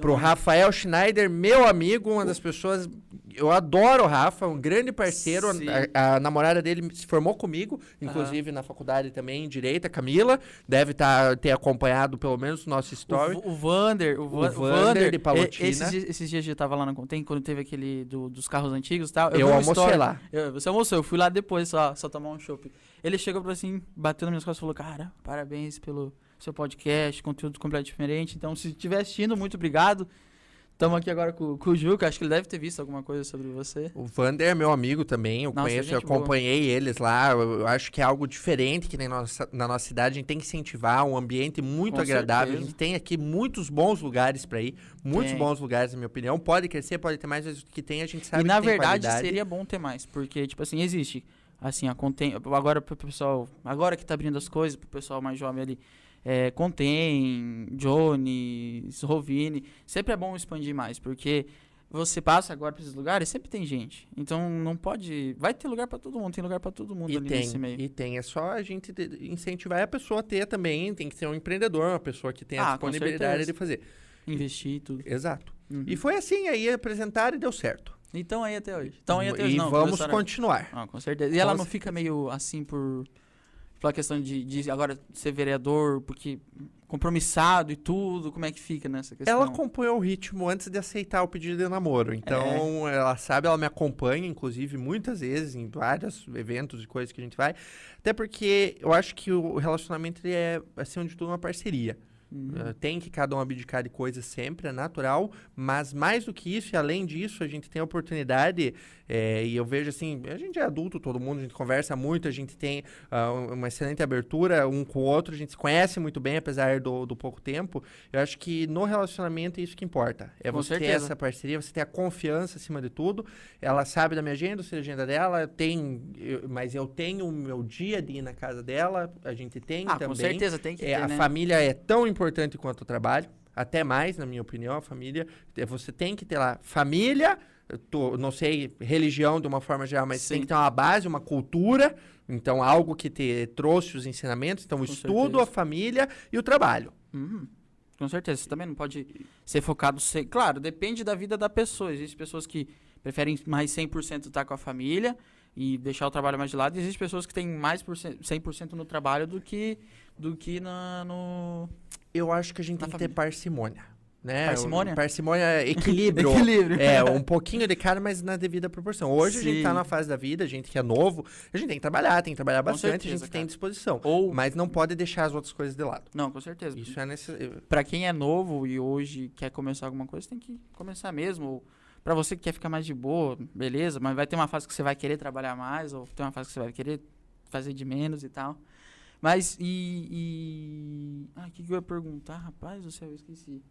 pro. Rafael Schneider, meu amigo, uma das pessoas. Eu adoro o Rafa, um grande parceiro. A, a namorada dele se formou comigo, inclusive na faculdade também, em Direita, Camila. Deve tá, ter acompanhado pelo menos o nosso story. O, o Vander, o, Va- O Vander Vander, de e- Palotina. Esses, dias- esses dias eu tava lá na Contem, quando teve aquele do- dos carros antigos e tal. Eu, uma almocei história- lá. Eu- você almoçou, eu fui lá depois só, só tomar um chopp. Ele chegou pra assim, bateu nas minhas costas e falou: Cara, parabéns pelo seu podcast, conteúdo completamente diferente. Então, se estiver assistindo, muito obrigado. Estamos aqui agora com, com o Juca, acho que ele deve ter visto alguma coisa sobre você. O Vander é meu amigo também, eu Nossa, conheço, eu gente boa. acompanhei eles lá. Eu, eu acho que é algo diferente que na nossa, na nossa cidade. A gente tem que incentivar um ambiente muito Com agradável. certeza. A gente tem aqui muitos bons lugares para ir, muitos Tem. bons lugares, na minha opinião. Pode crescer, pode ter mais, mas o que tem a gente sabe e na tem verdade qualidade. seria bom ter mais, porque, tipo assim, existe. Assim, a Contem. Agora pro pessoal. Agora que tá abrindo as coisas, pro pessoal mais jovem ali. É, Contem, Johnny, Rovini. Sempre é bom expandir mais, porque você passa agora pra esses lugares, sempre tem gente. Então não pode. Vai ter lugar pra todo mundo, tem lugar pra todo mundo E ali tem, nesse meio. e tem. É só a gente incentivar a pessoa a ter também. Tem que ser um empreendedor, uma pessoa que tem a Ah, com disponibilidade de fazer. Investir e tudo. Exato. Uhum. E foi assim, aí apresentaram e deu certo. Então aí até hoje. Então aí até hoje e não. vamos continuar. Ah, com certeza. E ela Com não fica meio assim por. Pela questão de, de agora ser vereador, porque compromissado e tudo, como é que fica nessa questão? Ela acompanhou o ritmo antes de aceitar o pedido de namoro. Então, É. ela sabe, ela me acompanha, inclusive, muitas vezes, em vários eventos e coisas que a gente vai. Até porque eu acho que o relacionamento é, acima de tudo, uma parceria. Uhum. Uh, Tem que cada um abdicar de coisas sempre, é natural, mas mais do que isso, e além disso, a gente tem a oportunidade, é, e eu vejo assim, a gente é adulto, todo mundo, a gente conversa muito, a gente tem um- uma excelente abertura um com o outro, a gente se conhece muito bem, apesar do, do pouco tempo. Eu acho que no relacionamento é isso que importa. É Com você ter certeza. essa parceria, você ter a confiança acima de tudo. Ela sabe da minha agenda, eu sei da agenda dela, tem, eu- mas eu tenho o meu dia de ir na casa dela, a gente tem Ah, também. com certeza tem que É, ter, a né? família é tão importante quanto o trabalho, até mais, na minha opinião, a família. é, Você tem que ter lá família, tô- não sei, religião de uma forma geral, mas tem Sim. que ter uma base, uma cultura, então algo que te trouxe os ensinamentos, então o Com estudo, certeza. a família e o trabalho. Uhum. Com certeza. Você também não pode ser focado. Ser... Claro, depende da vida da pessoa. Existem pessoas que preferem mais 100% estar com a família e deixar o trabalho mais de lado. E existem pessoas que têm mais por 100% no trabalho do que, do que na, no. Eu acho que a gente tem família. que ter parcimônia né? Parcimônia? Parcimônia, equilíbrio. equilíbrio. É, um pouquinho de cara, mas na devida proporção. Hoje Sim. a gente tá na fase da vida, a gente que é novo, a gente tem que trabalhar, tem que trabalhar com bastante, certeza, a gente cara. tem disposição. Ou... Mas não pode deixar as outras coisas de lado. Não, com certeza. Isso é necessário. Pra quem é novo e hoje quer começar alguma coisa, tem que começar mesmo. Ou pra você que quer ficar mais de boa, beleza, mas vai ter uma fase que você vai querer trabalhar mais, ou tem uma fase que você vai querer fazer de menos e tal. Mas, e... e... Ah, o que, que eu ia perguntar? Rapaz do céu, eu esqueci.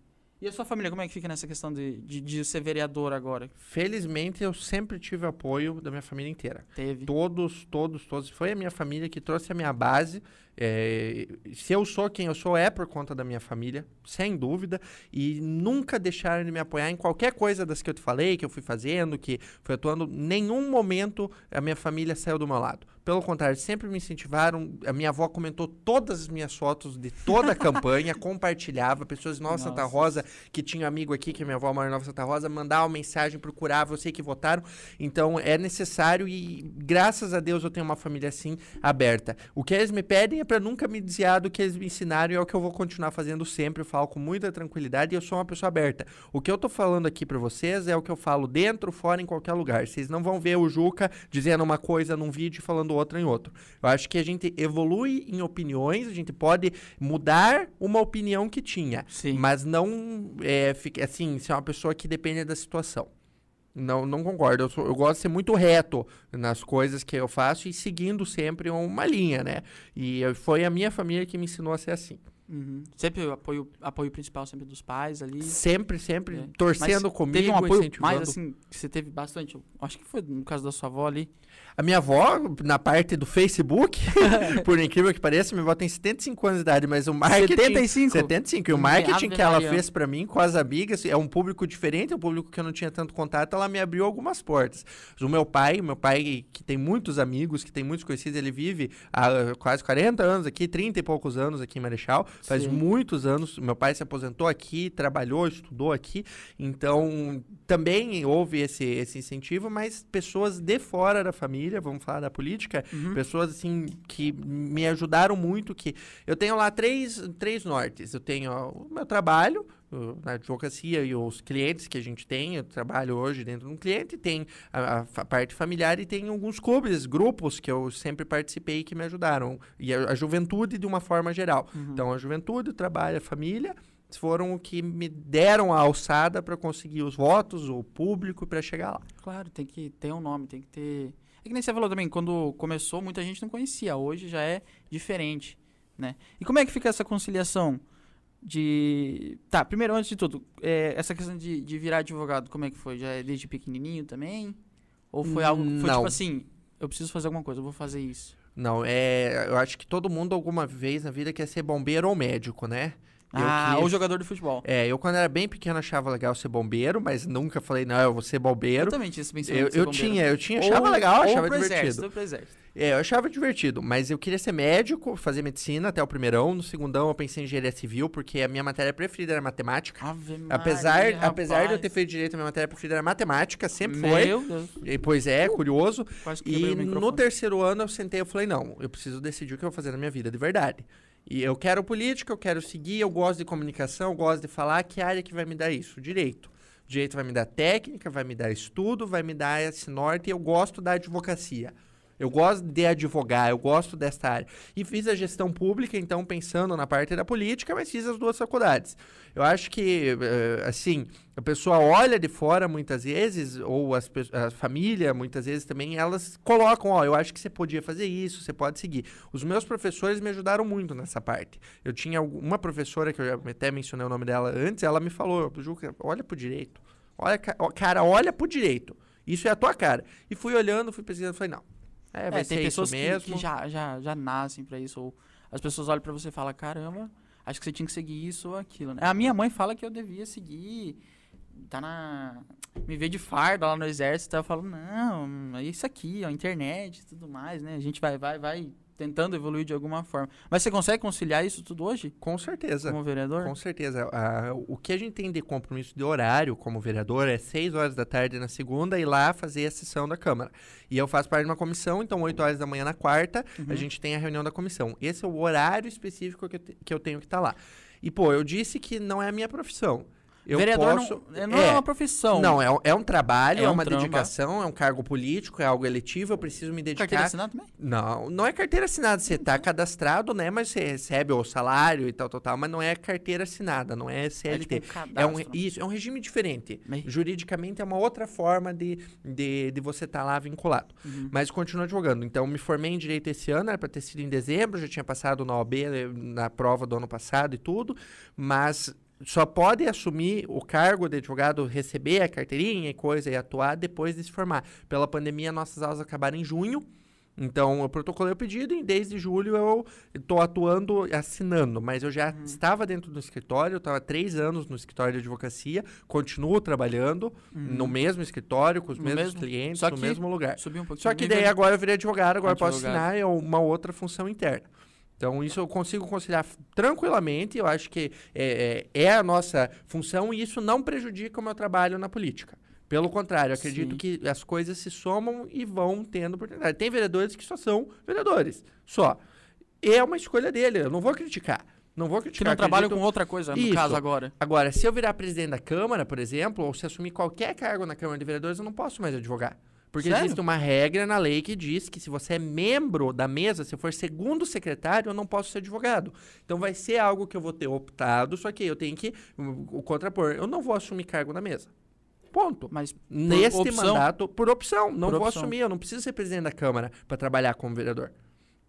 E a sua família, como é que fica nessa questão de, de, de, ser vereador agora? Felizmente, eu sempre tive apoio da minha família inteira. Teve. Todos, todos, todos. Foi a minha família que trouxe a minha base. É, se eu sou quem eu sou, é por conta da minha família, sem dúvida. E nunca deixaram de me apoiar em qualquer coisa das que eu te falei, que eu fui fazendo, que fui atuando. Nenhum momento a minha família saiu do meu lado. Pelo contrário, sempre me incentivaram. A minha avó comentou todas as minhas fotos de toda a campanha, compartilhava. Pessoas de Nova Nossa. Santa Rosa, que tinha amigo aqui, que minha avó mora em Nova Santa Rosa, mandava uma mensagem, procurava, eu sei que votaram. Então é necessário e graças a Deus eu tenho uma família assim aberta. O que eles me pedem é para nunca me desviar do que eles me ensinaram e é o que eu vou continuar fazendo sempre. Eu falo com muita tranquilidade e eu sou uma pessoa aberta. O que eu tô falando aqui para vocês é o que eu falo dentro, fora, em qualquer lugar. Vocês não vão ver o Juca dizendo uma coisa num vídeo e falando outra em outro. Eu acho que a gente evolui em opiniões, a gente pode mudar uma opinião que tinha, Sim. mas não é, assim, ser uma pessoa que depende da situação. Não, não concordo. Eu, sou, eu, gosto de ser muito reto nas coisas que eu faço e seguindo sempre uma linha, né? E foi a minha família que me ensinou a ser assim. Uhum. Sempre o apoio, apoio principal sempre dos pais ali. Sempre, sempre. É. Torcendo Mas comigo, teve um apoio mais assim, que você teve bastante. acho que foi no caso da sua avó ali. A minha avó, na parte do Facebook, por incrível que pareça, minha avó tem 75 anos de idade, mas o marketing... 75? 75. E o marketing que ela fez para mim com as amigas, é um público diferente, é um público que eu não tinha tanto contato, ela me abriu algumas portas. O meu pai, meu pai que tem muitos amigos, que tem muitos conhecidos, ele vive há quase 40 anos aqui, 30 e poucos anos aqui em Marechal, faz Sim. muitos anos. Meu pai se aposentou aqui, trabalhou, estudou aqui, então também houve esse, esse incentivo, mas pessoas de fora da família família, vamos falar da política, uhum. pessoas assim que me ajudaram muito, que eu tenho lá três, três nortes. Eu tenho ó, o meu trabalho, na advocacia e os clientes que a gente tem, eu trabalho hoje dentro de um cliente, tem a, a, parte familiar e tem alguns clubes, grupos que eu sempre participei que me ajudaram. E a, a juventude de uma forma geral. Uhum. Então, a juventude, o trabalho, a família foram o que me deram a alçada para conseguir os votos, o público para chegar lá. Claro, tem que ter um nome, tem que ter é que nem você falou também, quando começou, muita gente não conhecia. Hoje já é diferente, né? E como é que fica essa conciliação de... Tá, primeiro, antes de tudo, é, essa questão de, de virar advogado, como é que foi? Já é desde pequenininho também? Ou foi algo que foi não. tipo assim, eu preciso fazer alguma coisa, eu vou fazer isso? Não, é... Eu acho que todo mundo alguma vez na vida quer ser bombeiro ou médico, né? Ah, quis... ou jogador de futebol. É, eu quando era bem pequeno achava legal ser bombeiro, mas nunca falei, não, eu vou ser bombeiro. Eu também tinha esse pensamento Eu, eu tinha, eu tinha, achava ou, legal, ou achava divertido. Exército, pro exército. É, eu achava divertido, mas eu queria ser médico, fazer medicina até o primeirão. No segundão eu pensei em engenharia civil, porque a minha matéria preferida era matemática. Ave apesar, Maria, apesar de eu ter feito direito, a minha matéria preferida era matemática, sempre Meu foi. Deus. E, pois é, curioso. E no terceiro ano eu sentei e falei, não, eu preciso decidir o que eu vou fazer na minha vida de verdade. E eu quero política, eu quero seguir, eu gosto de comunicação, eu gosto de falar. Que área que vai me dar isso? Direito. Direito vai me dar técnica, vai me dar estudo, vai me dar esse norte. E eu gosto da advocacia. Eu gosto de advogar, eu gosto dessa área. E fiz a gestão pública, então, pensando na parte da política, mas fiz as duas faculdades. Eu acho que, eh, assim, a pessoa olha de fora muitas vezes, ou as, a família muitas vezes também, elas colocam, ó, eu acho que você podia fazer isso, você pode seguir. Os meus professores me ajudaram muito nessa parte. Eu tinha uma professora, que eu até mencionei o nome dela antes, ela me falou, Juca, olha pro direito. Olha, cara, olha pro direito. Isso é a tua cara. E fui olhando, fui pesquisando, falei, não, é, vai é, tem pessoas que, que, já, já, já nascem para isso. Ou as pessoas olham para você e falam, caramba, acho que você tinha que seguir isso ou aquilo. Né? A minha mãe fala que eu devia seguir. Tá na. Me ver de farda lá no exército. Eu falo, não, é isso aqui, ó, internet e tudo mais, né? A gente vai, vai, vai tentando evoluir de alguma forma. Mas você consegue conciliar isso tudo hoje? Com certeza. Como vereador? Com certeza. Uh, o que a gente tem de compromisso de horário como vereador é 6 horas da tarde na segunda e lá fazer a sessão da Câmara. E eu faço parte de uma comissão, então 8 horas da manhã na quarta, uhum. a gente tem a reunião da comissão. Esse é o horário específico que eu, te, que eu tenho que estar tá lá. E, pô, eu disse que não é a minha profissão. Eu Vereador posso, não, não é, é, uma profissão. Não, é, é um trabalho, é, é uma dedicação, é um cargo político, é algo eletivo, eu preciso me dedicar. Carteira assinada também? Não, não é carteira assinada. Você está cadastrado, né? Mas você recebe o salário e tal, tal, tal. Mas não é carteira assinada, não é CLT. É, tipo um é um, isso, é um regime diferente. Juridicamente é uma outra forma de, de, de você estar tá lá vinculado. Uhum. Mas continuo advogando. Então, me formei em Direito esse ano, era para ter sido em dezembro, já tinha passado na OB na prova do ano passado e tudo. Mas só pode assumir o cargo de advogado, receber a carteirinha e coisa e atuar depois de se formar. Pela pandemia, nossas aulas acabaram em junho. Então, eu protocolei o pedido e desde julho eu estou atuando, assinando, mas eu já uhum. estava dentro do escritório, eu estava três anos no escritório de advocacia, continuo trabalhando uhum. no mesmo escritório, com os no mesmos mesmo, clientes, no mesmo lugar. Um só que daí agora eu virei advogado, agora advogado. posso assinar, é uma outra função interna. Então, isso eu consigo conciliar tranquilamente. Eu acho que é, é, é, a nossa função e isso não prejudica o meu trabalho na política. Pelo contrário, acredito Sim. que as coisas se somam e vão tendo oportunidade. Tem vereadores que só são vereadores, só. É uma escolha dele, eu não vou criticar. Não vou criticar. Que não trabalham com outra coisa, no Isso. caso agora. Agora, se eu virar presidente da Câmara, por exemplo, ou se assumir qualquer cargo na Câmara de Vereadores, eu não posso mais advogar. Porque Sério? existe uma regra na lei que diz que se você é membro da mesa, se for segundo secretário, eu não posso ser advogado. Então vai ser algo que eu vou ter optado, só que eu tenho que o contrapor. Eu não vou assumir cargo na mesa. Ponto. Mas neste opção, mandato, por opção, não por vou opção. assumir. Eu não preciso ser presidente da Câmara para trabalhar como vereador.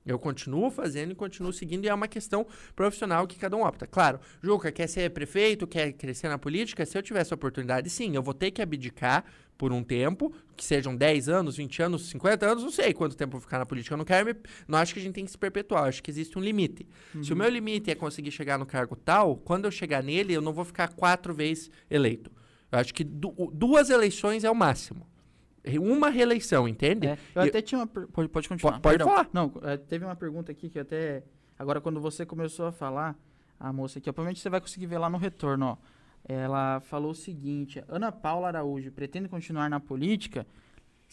Eu continuo fazendo e continuo seguindo, e é uma questão profissional que cada um opta. Claro, Juca, quer ser prefeito, quer crescer na política? Se eu tivesse a oportunidade, sim, eu vou ter que abdicar por um tempo, que sejam 10 anos, 20 anos, 50 anos, não sei quanto tempo eu vou ficar na política. Eu não quero me, não acho que a gente tem que se perpetuar, acho que existe um limite. Uhum. Se o meu limite é conseguir chegar no cargo tal, quando eu chegar nele, eu não vou ficar quatro vezes eleito. Eu acho que du duas eleições é o máximo. Uma reeleição, entende? É, eu, até tinha uma. Pode, pode continuar. Pode, pode falar. Não, é, teve uma pergunta aqui que até. Agora, quando você começou a falar, a moça aqui, provavelmente você vai conseguir ver lá no retorno, ó. Ela falou o seguinte: Ana Paula Araújo pretende continuar na política?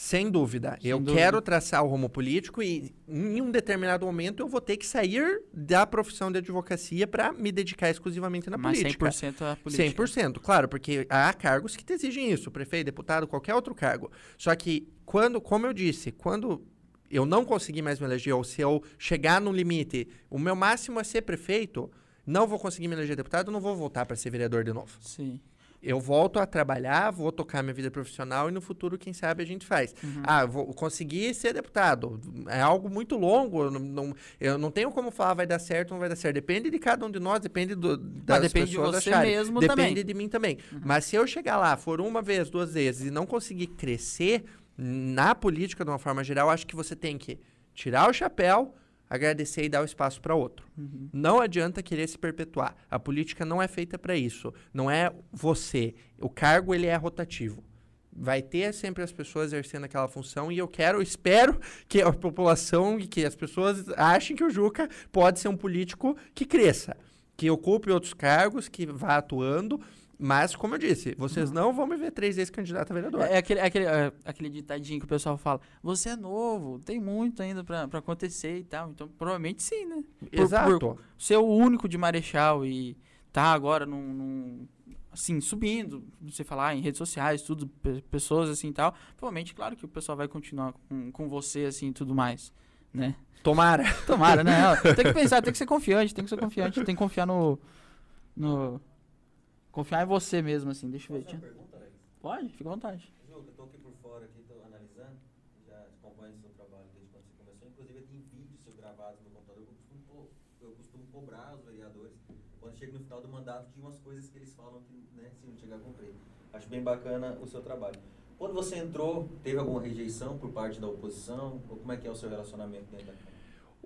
Sem dúvida. Sem eu dúvida. quero traçar o rumo político e em um determinado momento eu vou ter que sair da profissão de advocacia para me dedicar exclusivamente na Mas política. 100% a política. 100%, claro, porque há cargos que te exigem isso, prefeito, deputado, qualquer outro cargo. Só que quando, como eu disse, quando eu não conseguir mais me eleger ou se eu chegar no limite, o meu máximo é ser prefeito, não vou conseguir me eleger deputado, não vou voltar para ser vereador de novo. Sim eu volto a trabalhar, vou tocar minha vida profissional e no futuro, quem sabe, a gente faz. Uhum. Ah, vou conseguir ser deputado. É algo muito longo. Eu não, não, eu não tenho como falar vai dar certo ou não vai dar certo. Depende de cada um de nós, depende do, das Mas depende pessoas de você acharem. mesmo depende também. Depende de mim também. Uhum. Mas se eu chegar lá, for uma vez, duas vezes e não conseguir crescer na política de uma forma geral, acho que você tem que tirar o chapéu, agradecer e dar o espaço para outro. Uhum. Não adianta querer se perpetuar. A política não é feita para isso. Não é você. O cargo ele é rotativo. Vai ter sempre as pessoas exercendo aquela função e eu quero, espero que a população e que as pessoas achem que o Juca pode ser um político que cresça, que ocupe outros cargos, que vá atuando mas, como eu disse, vocês uhum. não vão me ver três vezes candidato a vereador. É, é aquele, é aquele, é aquele ditadinho que o pessoal fala: você é novo, tem muito ainda pra, pra acontecer e tal. Então, provavelmente sim, né? Por, Exato. Por ser o único de Marechal e tá agora num, num assim, subindo, você falar em redes sociais, tudo, pessoas assim e tal, provavelmente, claro que o pessoal vai continuar com, com você, assim, e tudo mais, né? Tomara. Tomara, né? Tem que pensar, tem que ser confiante, tem que ser confiante, tem que confiar no, no, Confiar em você mesmo, assim. Deixa eu ver. Pergunta, Pode, fica à vontade. Ju, eu tô aqui por fora, aqui, tô analisando, já acompanho o seu trabalho desde quando você começou. Inclusive, tem vídeos seus gravados no computador. Eu costumo, eu costumo cobrar os vereadores, quando chega no final do mandato, de umas coisas que eles falam que, né, se não chegar a cumprir. Acho bem bacana o seu trabalho. Quando você entrou, teve alguma rejeição por parte da oposição? Ou como é que é o seu relacionamento dentro da Câmara?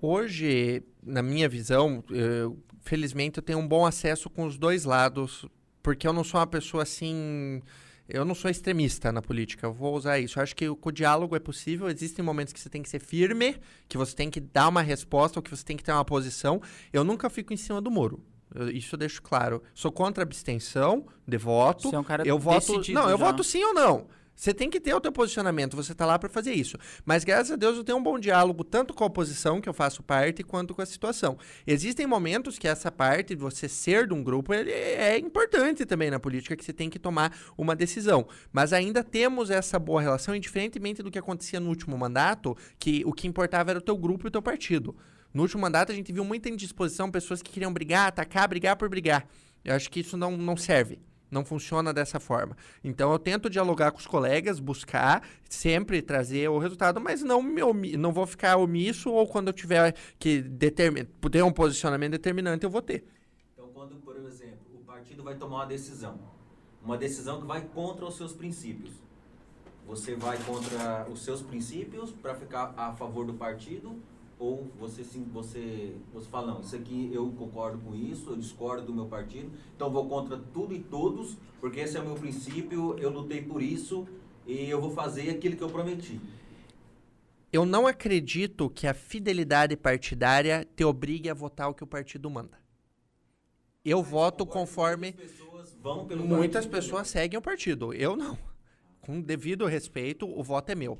Hoje, na minha visão, eu, felizmente eu tenho um bom acesso com os dois lados porque eu não sou uma pessoa assim. eu não sou extremista na política, eu vou usar isso. Eu acho que o, o, diálogo é possível, existem momentos que você tem que ser firme, que você tem que dar uma resposta, ou que você tem que ter uma posição. Eu nunca fico em cima do muro. Eu, isso eu deixo claro. Sou contra a abstenção de voto. Você é um cara eu voto, não, eu já. voto sim ou não. Você tem que ter o teu posicionamento, você está lá para fazer isso. Mas graças a Deus eu tenho um bom diálogo tanto com a oposição, que eu faço parte, quanto com a situação. Existem momentos que essa parte, você ser de um grupo, é importante também na política, que você tem que tomar uma decisão. Mas ainda temos essa boa relação, indiferentemente do que acontecia no último mandato, que o que importava era o teu grupo e o teu partido. No último mandato a gente viu muita indisposição, pessoas que queriam brigar, atacar, brigar por brigar. Eu acho que isso não, não serve. Não funciona dessa forma. Então eu tento dialogar com os colegas, buscar sempre trazer o resultado, mas não me não vou ficar omisso ou quando eu tiver que ter um posicionamento determinante eu vou ter. Então quando, por exemplo, o partido vai tomar uma decisão, uma decisão que vai contra os seus princípios. Você vai contra os seus princípios para ficar a favor do partido ou você sim você você fala não isso aqui eu concordo com isso eu discordo do meu partido então vou contra tudo e todos porque esse é o meu princípio eu lutei por isso e eu vou fazer aquilo que eu prometi. Eu não acredito que a fidelidade partidária te obrigue a votar o que o partido manda. Eu Mas voto conforme muitas pessoas, muitas pessoas seguem o partido. Eu não. Com devido respeito o voto é meu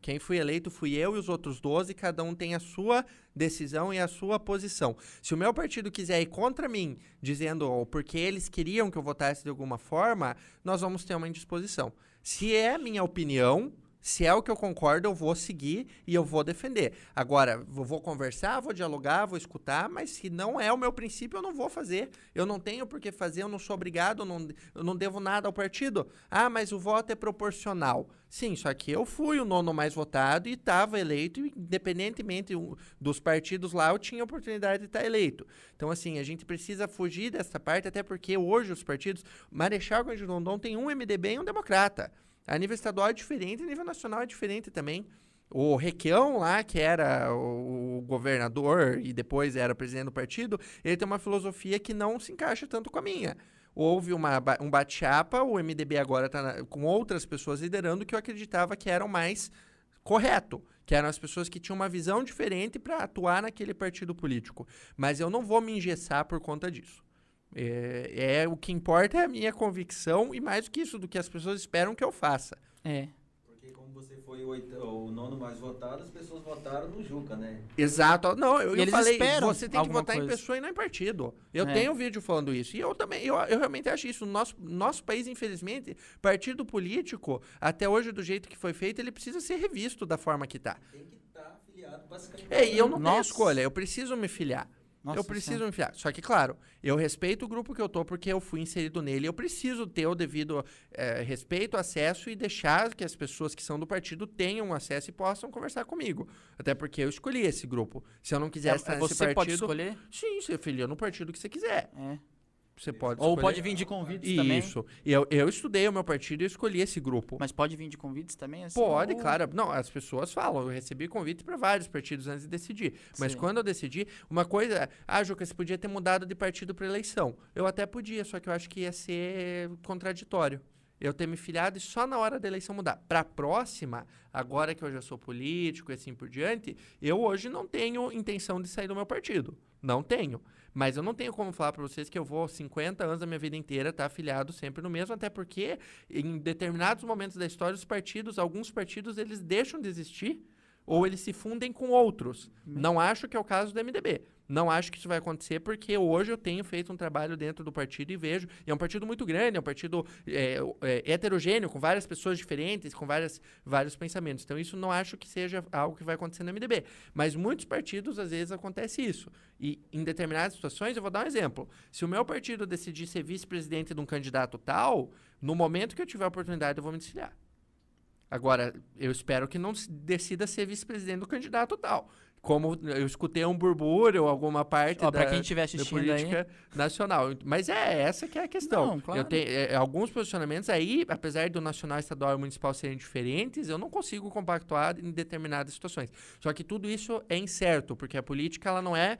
quem fui eleito fui eu e os outros 12, cada um tem a sua decisão e a sua posição. Se o meu partido quiser ir contra mim, dizendo oh, porque eles queriam que eu votasse de alguma forma, nós vamos ter uma indisposição. Se é a minha opinião, se é o que eu concordo, eu vou seguir e eu vou defender. Agora, vou conversar, vou dialogar, vou escutar, mas se não é o meu princípio, eu não vou fazer. Eu não tenho por que fazer, eu não sou obrigado, eu não, eu não devo nada ao partido. Ah, mas o voto é proporcional. Sim, só que eu fui o nono mais votado e estava eleito, independentemente dos partidos lá, eu tinha oportunidade de estar eleito. Então, assim, a gente precisa fugir dessa parte, até porque hoje os partidos. Marechal Cândido Rondon tem um MDB e um democrata. A nível estadual é diferente, a nível nacional é diferente também. O Requião lá, que era o, governador e depois era presidente do partido, ele tem uma filosofia que não se encaixa tanto com a minha. Houve uma, um bate-chapa, o MDB agora está com outras pessoas liderando que eu acreditava que eram mais correto, que eram as pessoas que tinham uma visão diferente para atuar naquele partido político. Mas eu não vou me engessar por conta disso. É, é, o que importa é a minha convicção e mais do que isso, do que as pessoas esperam que eu faça. É. Porque como você foi o, oito, o nono mais votado, as pessoas votaram no Juca, né? Exato. Não, eu, eu falei, você tem que votar coisa. em pessoa e não em partido. Eu é. tenho um vídeo falando isso. E eu também, eu, eu realmente acho isso. No nosso, nosso país, infelizmente, partido político, até hoje, do jeito que foi feito, ele precisa ser revisto da forma que está. Tem que estar tá afiliado, basicamente. É, e eu não Nossa. tenho escolha, eu preciso me filiar. Nossa, eu preciso me enfiar. Só que, claro, eu respeito o grupo que eu tô porque eu fui inserido nele. Eu preciso ter o devido é, respeito, acesso e deixar que as pessoas que são do partido tenham acesso e possam conversar comigo. Até porque eu escolhi esse grupo. Se eu não quisesse é, estar nesse você partido... pode escolher? Sim, você filia no partido que você quiser. É. Você pode Ou pode vir de convites também. Isso. Eu, eu estudei o meu partido e escolhi esse grupo. Mas pode vir de convites também? Assim, pode, ou... claro. Não, as pessoas falam. Eu recebi convite para vários partidos antes de decidir. Mas Sim. quando eu decidi, uma coisa. Ah, Juca, você podia ter mudado de partido para eleição. Eu até podia, só que eu acho que ia ser contraditório eu ter me filiado e só na hora da eleição mudar. Para a próxima, agora que eu já sou político e assim por diante, eu hoje não tenho intenção de sair do meu partido. Não tenho. Mas eu não tenho como falar para vocês que eu vou 50 anos da minha vida inteira estar tá afiliado sempre no mesmo, até porque em determinados momentos da história os partidos, alguns partidos, eles deixam de existir ou eles se fundem com outros. Não acho que é o caso do MDB. Não acho que isso vai acontecer porque hoje eu tenho feito um trabalho dentro do partido e vejo. E é um partido muito grande, é um partido é, é, heterogêneo, com várias pessoas diferentes, com várias, vários pensamentos. Então, isso não acho que seja algo que vai acontecer no MDB. Mas muitos partidos, às vezes, acontece isso. E em determinadas situações, eu vou dar um exemplo. Se o meu partido decidir ser vice-presidente de um candidato tal, no momento que eu tiver a oportunidade, eu vou me desfiliar. Agora, eu espero que não decida ser vice-presidente do candidato tal. Como eu escutei um burbúrio ou alguma parte Ó, da, quem estiver assistindo política aí. nacional. Mas é essa que é a questão. Não, claro. Eu tenho é, alguns posicionamentos aí, apesar do nacional, estadual e municipal serem diferentes, eu não consigo compactuar em determinadas situações. Só que tudo isso é incerto, porque a política ela não é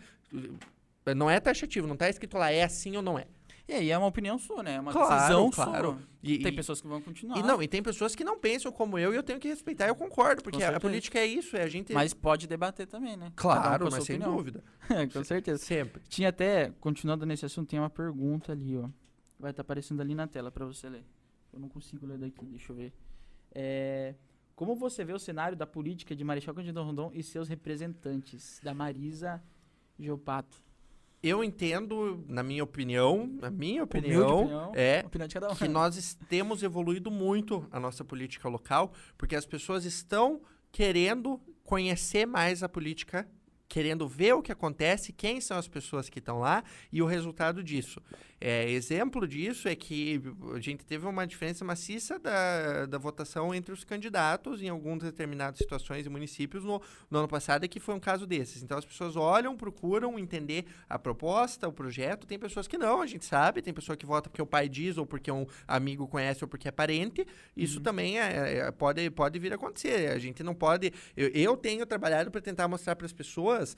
não é taxativo, não está escrito lá é assim ou não é. E aí é uma opinião sua, né? É uma Claro, decisão claro. sua. E- Tem e- pessoas que vão continuar. E não, e tem pessoas que não pensam como eu e eu tenho que respeitar, eu concordo, porque a, a política é isso, é a gente. Mas pode debater também, né? Um claro, a mas sem opinião. dúvida. com certeza. Sempre. Tinha até, continuando nesse assunto, tem uma pergunta ali, ó. Vai estar aparecendo ali na tela pra você ler. Eu não consigo ler daqui, deixa eu ver. É, como você vê o cenário da política de Marechal Cândido Rondon e seus representantes, da Marisa Geopato? Eu entendo, na minha opinião, na minha opinião, opinião, é opinião um. que nós temos evoluído muito a nossa política local, porque as pessoas estão querendo conhecer mais a política, querendo ver o que acontece, quem são as pessoas que estão lá e o resultado disso. É, exemplo disso é que a gente teve uma diferença maciça da, da votação entre os candidatos em algumas determinadas situações e municípios no, no ano passado, que foi um caso desses. Então as pessoas olham, procuram entender a proposta, o projeto. Tem pessoas que não, a gente sabe. Tem pessoa que vota porque o pai diz, ou porque um amigo conhece, ou porque é parente. Isso também é, é- pode, pode vir a acontecer. A gente não pode. Eu, eu tenho trabalhado para tentar mostrar para as pessoas,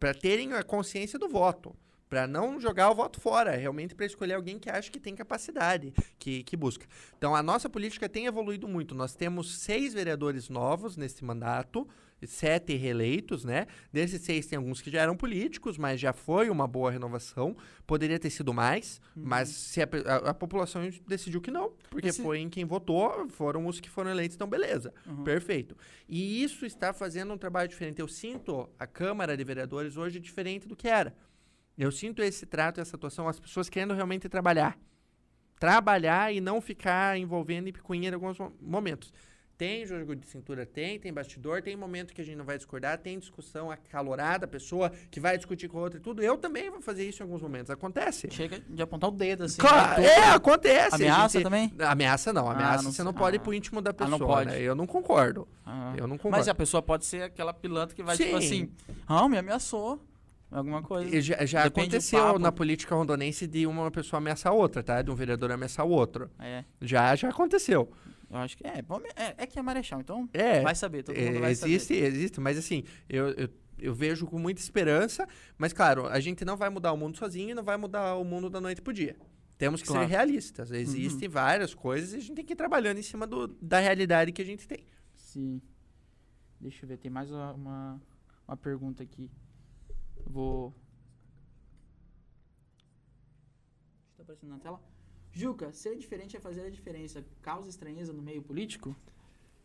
para terem a consciência do voto. Para não jogar o voto fora, realmente para escolher alguém que acha que tem capacidade, que, que busca. Então, a nossa política tem evoluído muito. Nós temos seis vereadores novos nesse mandato, sete reeleitos, né? Desses seis tem alguns que já eram políticos, mas já foi uma boa renovação. Poderia ter sido mais, mas se a, a- a população decidiu que não, porque Esse- foi em quem votou, foram os que foram eleitos, então beleza, Uhum. perfeito. E isso está fazendo um trabalho diferente. Eu sinto a Câmara de Vereadores hoje diferente do que era. Eu sinto esse trato, essa atuação, as pessoas querendo realmente trabalhar. Trabalhar e não ficar envolvendo em picuinha em alguns mo- momentos. Tem jogo de cintura, tem, tem bastidor, tem momento que a gente não vai discordar, tem discussão acalorada, pessoa que vai discutir com a outra e tudo. Eu também vou fazer isso em alguns momentos. Acontece. Chega de apontar o dedo, assim. Claro, é, acontece. Ameaça gente- também? Ameaça não, Ah, ameaça não você sei. não pode ir Ah. pro íntimo da Ah, pessoa, não pode. né? Eu não concordo. Ah. Eu não concordo. Mas a pessoa pode ser aquela pilantra que vai, tipo Sim. assim, ah, me ameaçou. Alguma coisa. E já já aconteceu na política rondonense de uma pessoa ameaçar a outra, tá? De um vereador ameaçar o outro. É, Já, já aconteceu. eu acho que é. É, é que é Marechal, então É. vai saber, todo mundo É, vai existe, saber. existe, mas assim, eu, eu, eu vejo com muita esperança, mas claro, a gente não vai mudar o mundo sozinho e não vai mudar o mundo da noite pro dia. Temos que Claro. Uhum. ser realistas. Existem várias coisas e a gente tem que ir trabalhando em cima do, da realidade que a gente tem. Sim. Deixa eu ver, tem mais uma, uma pergunta aqui. Eu Vou. Tá aparecendo na tela? Juca, ser diferente é fazer a diferença. Causa estranheza no meio político?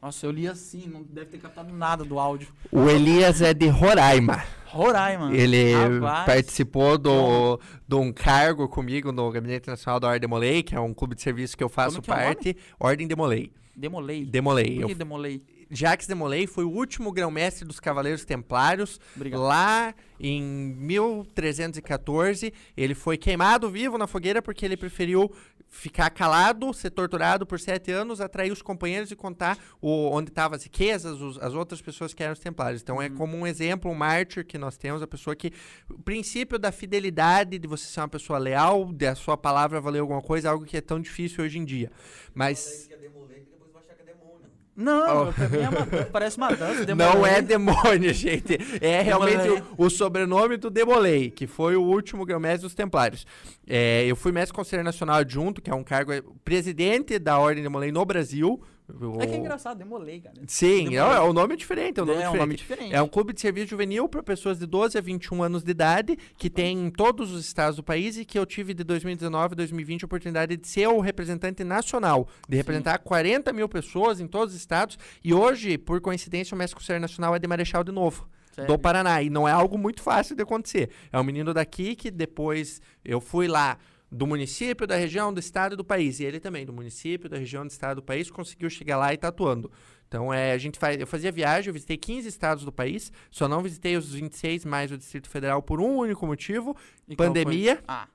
Nossa, eu li assim, não deve ter captado nada do áudio. O Elias é de Roraima. Roraima. Ele Rapaz. participou do, de um cargo comigo no Gabinete Nacional da Ordem Demolei, que é um clube de serviço que eu faço que é o nome? parte. Ordem Demolei. Demolei. Demolei. Por Eu que demolei? Jacques Demolay foi o último grão-mestre dos Cavaleiros Templários. Obrigado. Lá em 1314, ele foi queimado vivo na fogueira porque ele preferiu ficar calado, ser torturado por sete anos, atrair os companheiros e contar o, onde estavam as riquezas, os- as outras pessoas que eram os templários. Então é como um exemplo, um mártir que nós temos, a pessoa que. O princípio da fidelidade, de você ser uma pessoa leal, de a sua palavra valer alguma coisa, é algo que é tão difícil hoje em dia. Mas. que é demolei, que depois vai achar que é demônio. Não, Oh. pra mim é uma, parece uma dança. Demolei. Não é demônio, gente. É realmente o, o sobrenome do Demolei, que foi o último grão-mestre dos Templários. É, eu fui mestre conselheiro nacional adjunto, que é um cargo é, presidente da Ordem Demolei no Brasil. O- É que é engraçado, demolei, cara. Sim, Demolei. é, é, o nome é diferente. É um nome é um diferente. nome diferente. É um clube de serviço juvenil para pessoas de 12 a 21 anos de idade, que tem em todos os estados do país e que eu tive de 2019 a 2020 a oportunidade de ser o representante nacional, de representar 40 mil pessoas em todos os estados. E hoje, por coincidência, o mestre conselheiro nacional é de Marechal de novo. Sério? Do Paraná. E não é algo muito fácil de acontecer. É um menino daqui que depois eu fui lá do município, da região, do estado e do país. E ele também, do município, da região, do estado do país, conseguiu chegar lá e tá atuando. Então, é, a gente faz, eu fazia viagem, eu visitei 15 estados do país, só não visitei os 26 mais o Distrito Federal por um único motivo, E pandemia, Ah,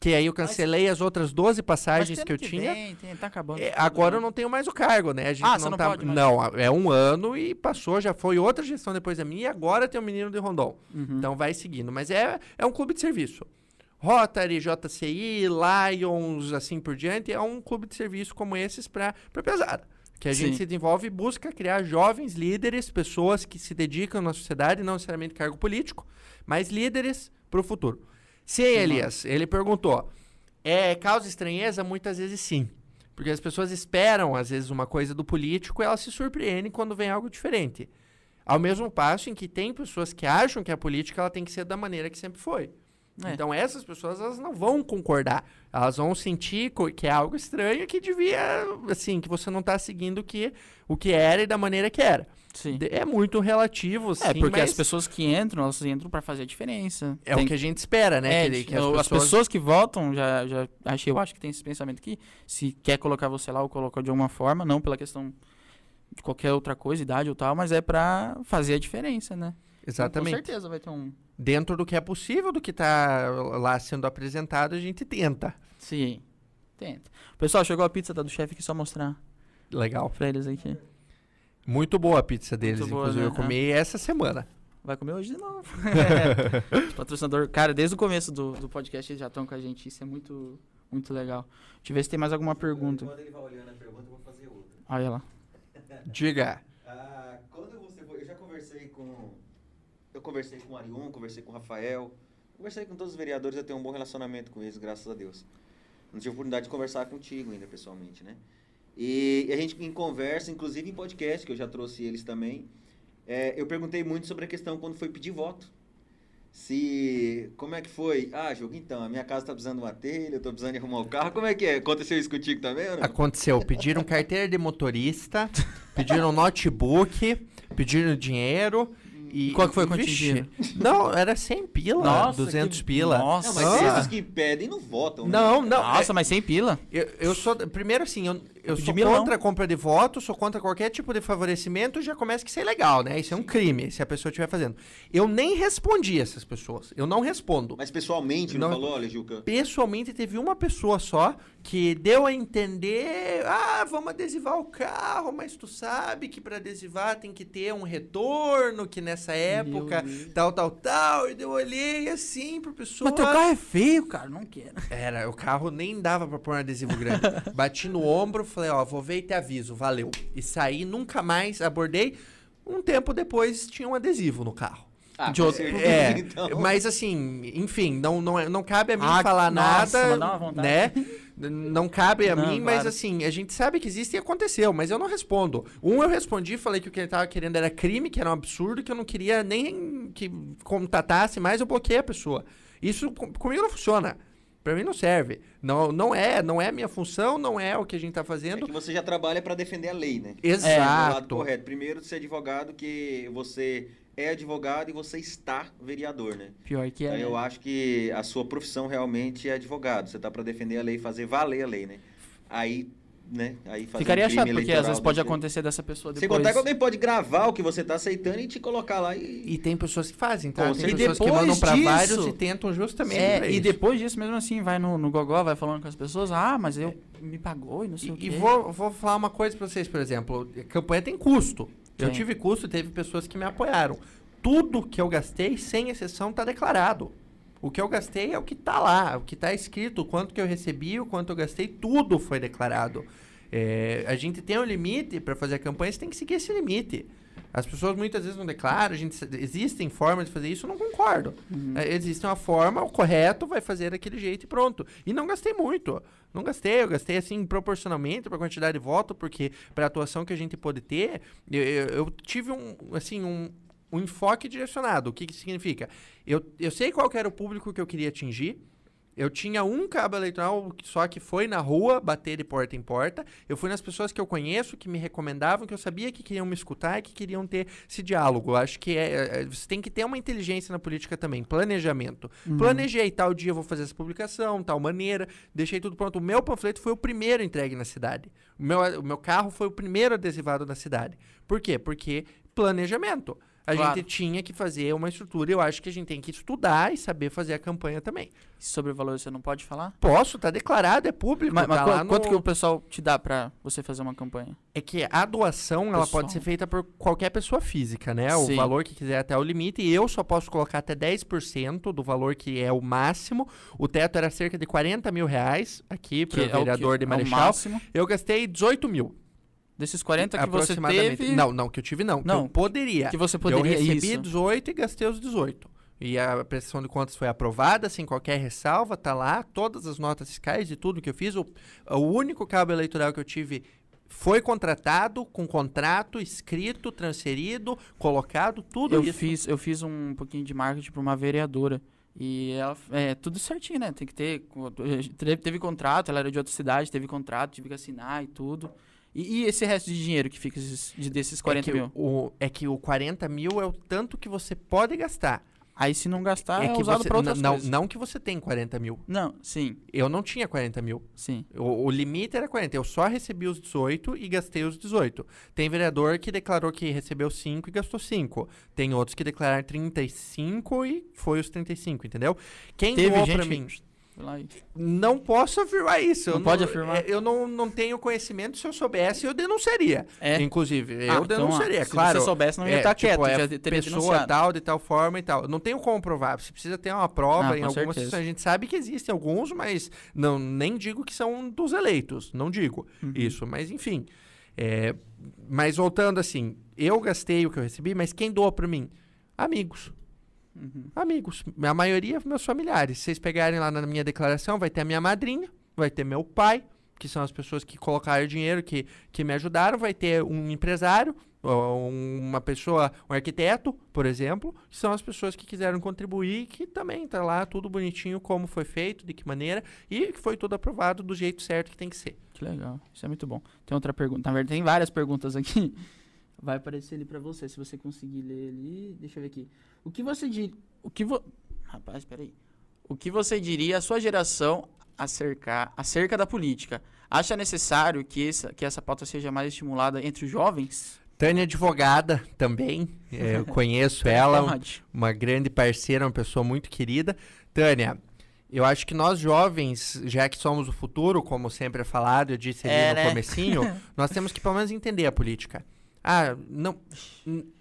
que aí eu cancelei as outras 12 mas passagens que eu ano tinha. Vem, tem, tá acabando. É, agora eu não tenho mais o cargo, né? A gente Ah, não você não tá. pode mais. Não, é um ano e passou, já foi outra gestão depois da minha e agora tem o menino de Rondon. Uhum. Então vai seguindo. Mas é, é um clube de serviço. Rotary, JCI, Lions, assim por diante, é um clube de serviço como esses para pesada. Que a gente Sim. se desenvolve e busca criar jovens líderes, pessoas que se dedicam na sociedade, não necessariamente cargo político, mas líderes para o futuro. Sim, Elias, ele perguntou. É, causa estranheza? Muitas vezes sim. Porque as pessoas esperam, às vezes, uma coisa do político e elas se surpreendem quando vem algo diferente. Ao mesmo passo em que tem pessoas que acham que a política ela tem que ser da maneira que sempre foi. É. Então essas pessoas elas não vão concordar, elas vão sentir que é algo estranho que devia, assim, que você não está seguindo o que, o que era e da maneira que era. Sim. É muito relativo, sim, É, porque as pessoas que entram, elas entram para fazer a diferença. É tem... o que a gente espera, né? É, que, que as, pessoas... as, pessoas... que votam, já, já achei, eu acho que tem esse pensamento que se quer colocar você lá ou colocar de alguma forma, não pela questão de qualquer outra coisa, idade ou tal, mas é para fazer a diferença, né? Exatamente. com certeza vai ter um. Dentro do que é possível, do que está lá sendo apresentado, a gente tenta. Sim, tenta. Pessoal, chegou a pizza tá do chefe aqui, só mostrar. Legal. Pra eles aqui. Muito boa a pizza deles, Muito inclusive boa, né? eu comi essa semana. Vai comer hoje de novo. patrocinador, cara, desde o começo do, do podcast eles já estão com a gente. Isso é muito, muito legal. Deixa eu ver se tem mais alguma pergunta. Quando ele vai olhando a pergunta, eu vou fazer outra. Olha lá. Diga. Ah, quando você foi. Eu já conversei com. Eu conversei com o Arion, conversei com o Rafael. Conversei com todos os vereadores, eu tenho um bom relacionamento com eles, graças a Deus. Não tive oportunidade de conversar contigo ainda pessoalmente, né? E a gente em conversa, inclusive em podcast, que eu já trouxe eles também, é, eu perguntei muito sobre a questão quando foi pedir voto. Se. Como é que foi? Ah, jogo, então, a minha casa tá precisando de uma telha, eu tô precisando de arrumar o carro. Como é que é? Aconteceu isso contigo também? Ou não? Aconteceu. Pediram carteira de motorista, pediram notebook, pediram dinheiro. E, qual que foi quanto dinheiro? Não, era 100 pila, Nossa, 200 que... pila. Nossa, não, mas ah. esses que pedem não votam. Né? Não, não. Nossa, é... mas 100 pila? Eu, eu sou. Primeiro, assim, eu, eu sou contra a compra de voto, sou contra qualquer tipo de favorecimento, já começa que isso é legal, né? Isso é um crime, se a pessoa estiver fazendo. Eu nem respondi essas pessoas. Eu não respondo. Mas pessoalmente não, não falou, olha? Pessoalmente teve uma pessoa só que deu a entender, ah, vamos adesivar o carro, mas tu sabe que para adesivar tem que ter um retorno, que nessa época, tal, tal, tal. E eu olhei assim pro pessoa. Mas teu carro é feio, cara, não quero. Era, o carro nem dava pra pôr um adesivo grande. Bati no ombro, falei, ó, vou ver e te aviso, valeu. E saí, nunca mais abordei. Um tempo depois tinha um adesivo no carro. Ah, de outro, é, então. mas assim, enfim, não, não, não cabe a mim ah, falar nossa, nada, né? Não cabe a não, mim, claro. mas assim, a gente sabe que existe e aconteceu, mas eu não respondo. Um eu respondi, falei que o que ele tava querendo era crime, que era um absurdo, que eu não queria nem que contatasse mais, eu bloqueei a pessoa. Isso comigo não funciona. Para mim não serve. Não, não é, não é a minha função, não é o que a gente tá fazendo. É que você já trabalha para defender a lei, né? Exato. É, lado correto. Primeiro, ser advogado que você é advogado e você está vereador, né? Pior que é. Então, eu acho que a sua profissão realmente é advogado. Você está para defender a lei, fazer valer a lei, né? Aí né? Aí Ficaria chato, porque às vezes pode acontecer dessa pessoa depois. Sem contar que alguém pode gravar o que você está aceitando e te colocar lá e... E tem pessoas que fazem, tá? Com tem pessoas que mandam para vários e tentam justamente é, E depois disso, mesmo assim, vai no, no Gogó, vai falando com as pessoas, ah, mas eu é. me pagou e não sei e, o quê. E vou, vou falar uma coisa para vocês, por exemplo. Campanha tem custo. Eu tive custo e teve pessoas que me apoiaram. Tudo que eu gastei, sem exceção, está declarado. O que eu gastei é o que está lá, o que está escrito, o quanto que eu recebi, o quanto eu gastei, tudo foi declarado. É, a gente tem um limite para fazer a campanha, você tem que seguir esse limite. As pessoas muitas vezes não declaram, a gente, existem formas de fazer isso, eu não concordo. Uhum. É, existe uma forma, o correto vai fazer daquele jeito e pronto. E não gastei muito. Não gastei, eu gastei assim proporcionalmente para a quantidade de voto, porque para a atuação que a gente pode ter, eu, eu, eu tive um, assim, um, um enfoque direcionado. O que, que significa? Eu, eu sei qual era o público que eu queria atingir, eu tinha um cabo eleitoral só que foi na rua bater de porta em porta. Eu fui nas pessoas que eu conheço, que me recomendavam, que eu sabia que queriam me escutar e que queriam ter esse diálogo. Eu acho que é, é, é, você tem que ter uma inteligência na política também, planejamento. Uhum. Planejei, tal dia eu vou fazer essa publicação, tal maneira, deixei tudo pronto. O meu panfleto foi o primeiro entregue na cidade. O meu, o meu carro foi o primeiro adesivado na cidade. Por quê? Porque planejamento a claro. gente tinha que fazer uma estrutura. Eu acho que a gente tem que estudar e saber fazer a campanha também. Sobre o valor você não pode falar? Posso, tá declarado, é público. Mas, tá mas quanto no... que o pessoal te dá para você fazer uma campanha? É que a doação pessoal. ela pode ser feita por qualquer pessoa física, né? Sim. O valor que quiser até o limite. E eu só posso colocar até 10% do valor que é o máximo. O teto era cerca de 40 mil reais aqui para o vereador de Marechal. É eu gastei 18 mil. Desses 40 que você teve... Não, não, que eu tive não. Não. eu poderia. Que você poderia, Eu recebi isso. 18 e gastei os 18. e a prestação de contas foi aprovada sem qualquer ressalva, tá lá, todas as notas fiscais e tudo que eu fiz. O, o único cabo eleitoral que eu tive foi contratado com contrato escrito, transferido, colocado, tudo eu isso. Fiz, eu fiz um pouquinho de marketing para uma vereadora. E ela, é tudo certinho, né? Tem que ter. Teve, teve contrato, ela era de outra cidade, teve contrato, tive que assinar e tudo. E, e, esse resto de dinheiro que fica de, desses 40 é mil? O, é que o 40 mil é o tanto que você pode gastar. Aí se não gastar, é, é que usado para outras não, coisas. Não que você tem 40 mil. Não, sim. Eu não tinha 40 mil. Sim. O, o, limite era 40. Eu só recebi os 18 e gastei os 18. Tem vereador que declarou que recebeu 5 e gastou 5. Tem outros que declararam 35 e foi os 35, entendeu? Quem Teve doou pra mim... Lá Não posso afirmar isso. Não eu pode não, afirmar? é, Eu não, não tenho conhecimento. Se eu soubesse, eu denunciaria. É. Inclusive, Ah, eu então, denunciaria. se claro. você soubesse, não ia é, estar tipo, quieto, é pessoa denunciado. tal, de tal forma e tal. Não tenho como provar. Você precisa ter uma prova Ah, em algumas certeza. situações. A gente sabe que existem alguns, mas não, nem digo que são dos eleitos. Não digo Uhum. isso. Mas, enfim. É, mas voltando assim, eu gastei o que eu recebi, mas quem doa pra mim? Amigos. Uhum. Amigos. A maioria meus familiares. Se vocês pegarem lá na minha declaração, vai ter a minha madrinha, vai ter meu pai, que são as pessoas que colocaram dinheiro, que, que me ajudaram, vai ter um empresário, ou uma pessoa, um arquiteto, por exemplo, que são as pessoas que quiseram contribuir, que também tá lá tudo bonitinho, como foi feito, de que maneira, e que foi tudo aprovado do jeito certo que tem que ser. Que legal. Isso é muito bom. Tem outra pergunta. Na verdade, tem várias perguntas aqui. Vai aparecer ali pra você, se você conseguir ler ali. Deixa eu ver aqui. O que você diria. O que vo... Rapaz, peraí. O que você diria à sua geração acerca, acerca da política? Acha necessário que essa, que essa pauta seja mais estimulada entre os jovens? Tânia é advogada também, é, eu conheço ela, Pode. uma grande parceira, uma pessoa muito querida. Tânia, eu acho que nós jovens, já que somos o futuro, como sempre é falado, eu disse ali É, no né? comecinho, nós temos que pelo menos entender a política. Ah, não.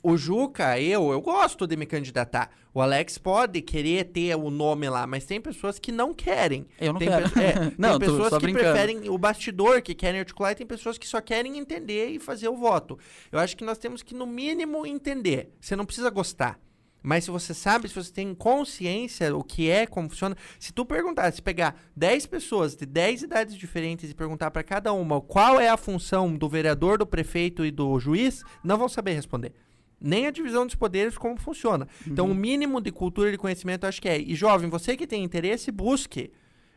O Juca, eu, eu gosto de me candidatar. O Alex pode querer ter o nome lá, mas tem pessoas que não querem. Eu não tem quero. pe- é, Não, tem pessoas que brincando. preferem o bastidor, que querem articular, e tem pessoas que só querem entender e fazer o voto. Eu acho que nós temos que, no mínimo, entender. Você não precisa gostar. Mas se você sabe, se você tem consciência o que é, como funciona, se tu perguntar, se pegar 10 pessoas de 10 idades diferentes e perguntar para cada uma qual é a função do vereador, do prefeito e do juiz, não vão saber responder. Nem a divisão dos poderes como funciona. Então, Uhum. o mínimo de cultura e de conhecimento acho que é. E jovem, você que tem interesse, busque.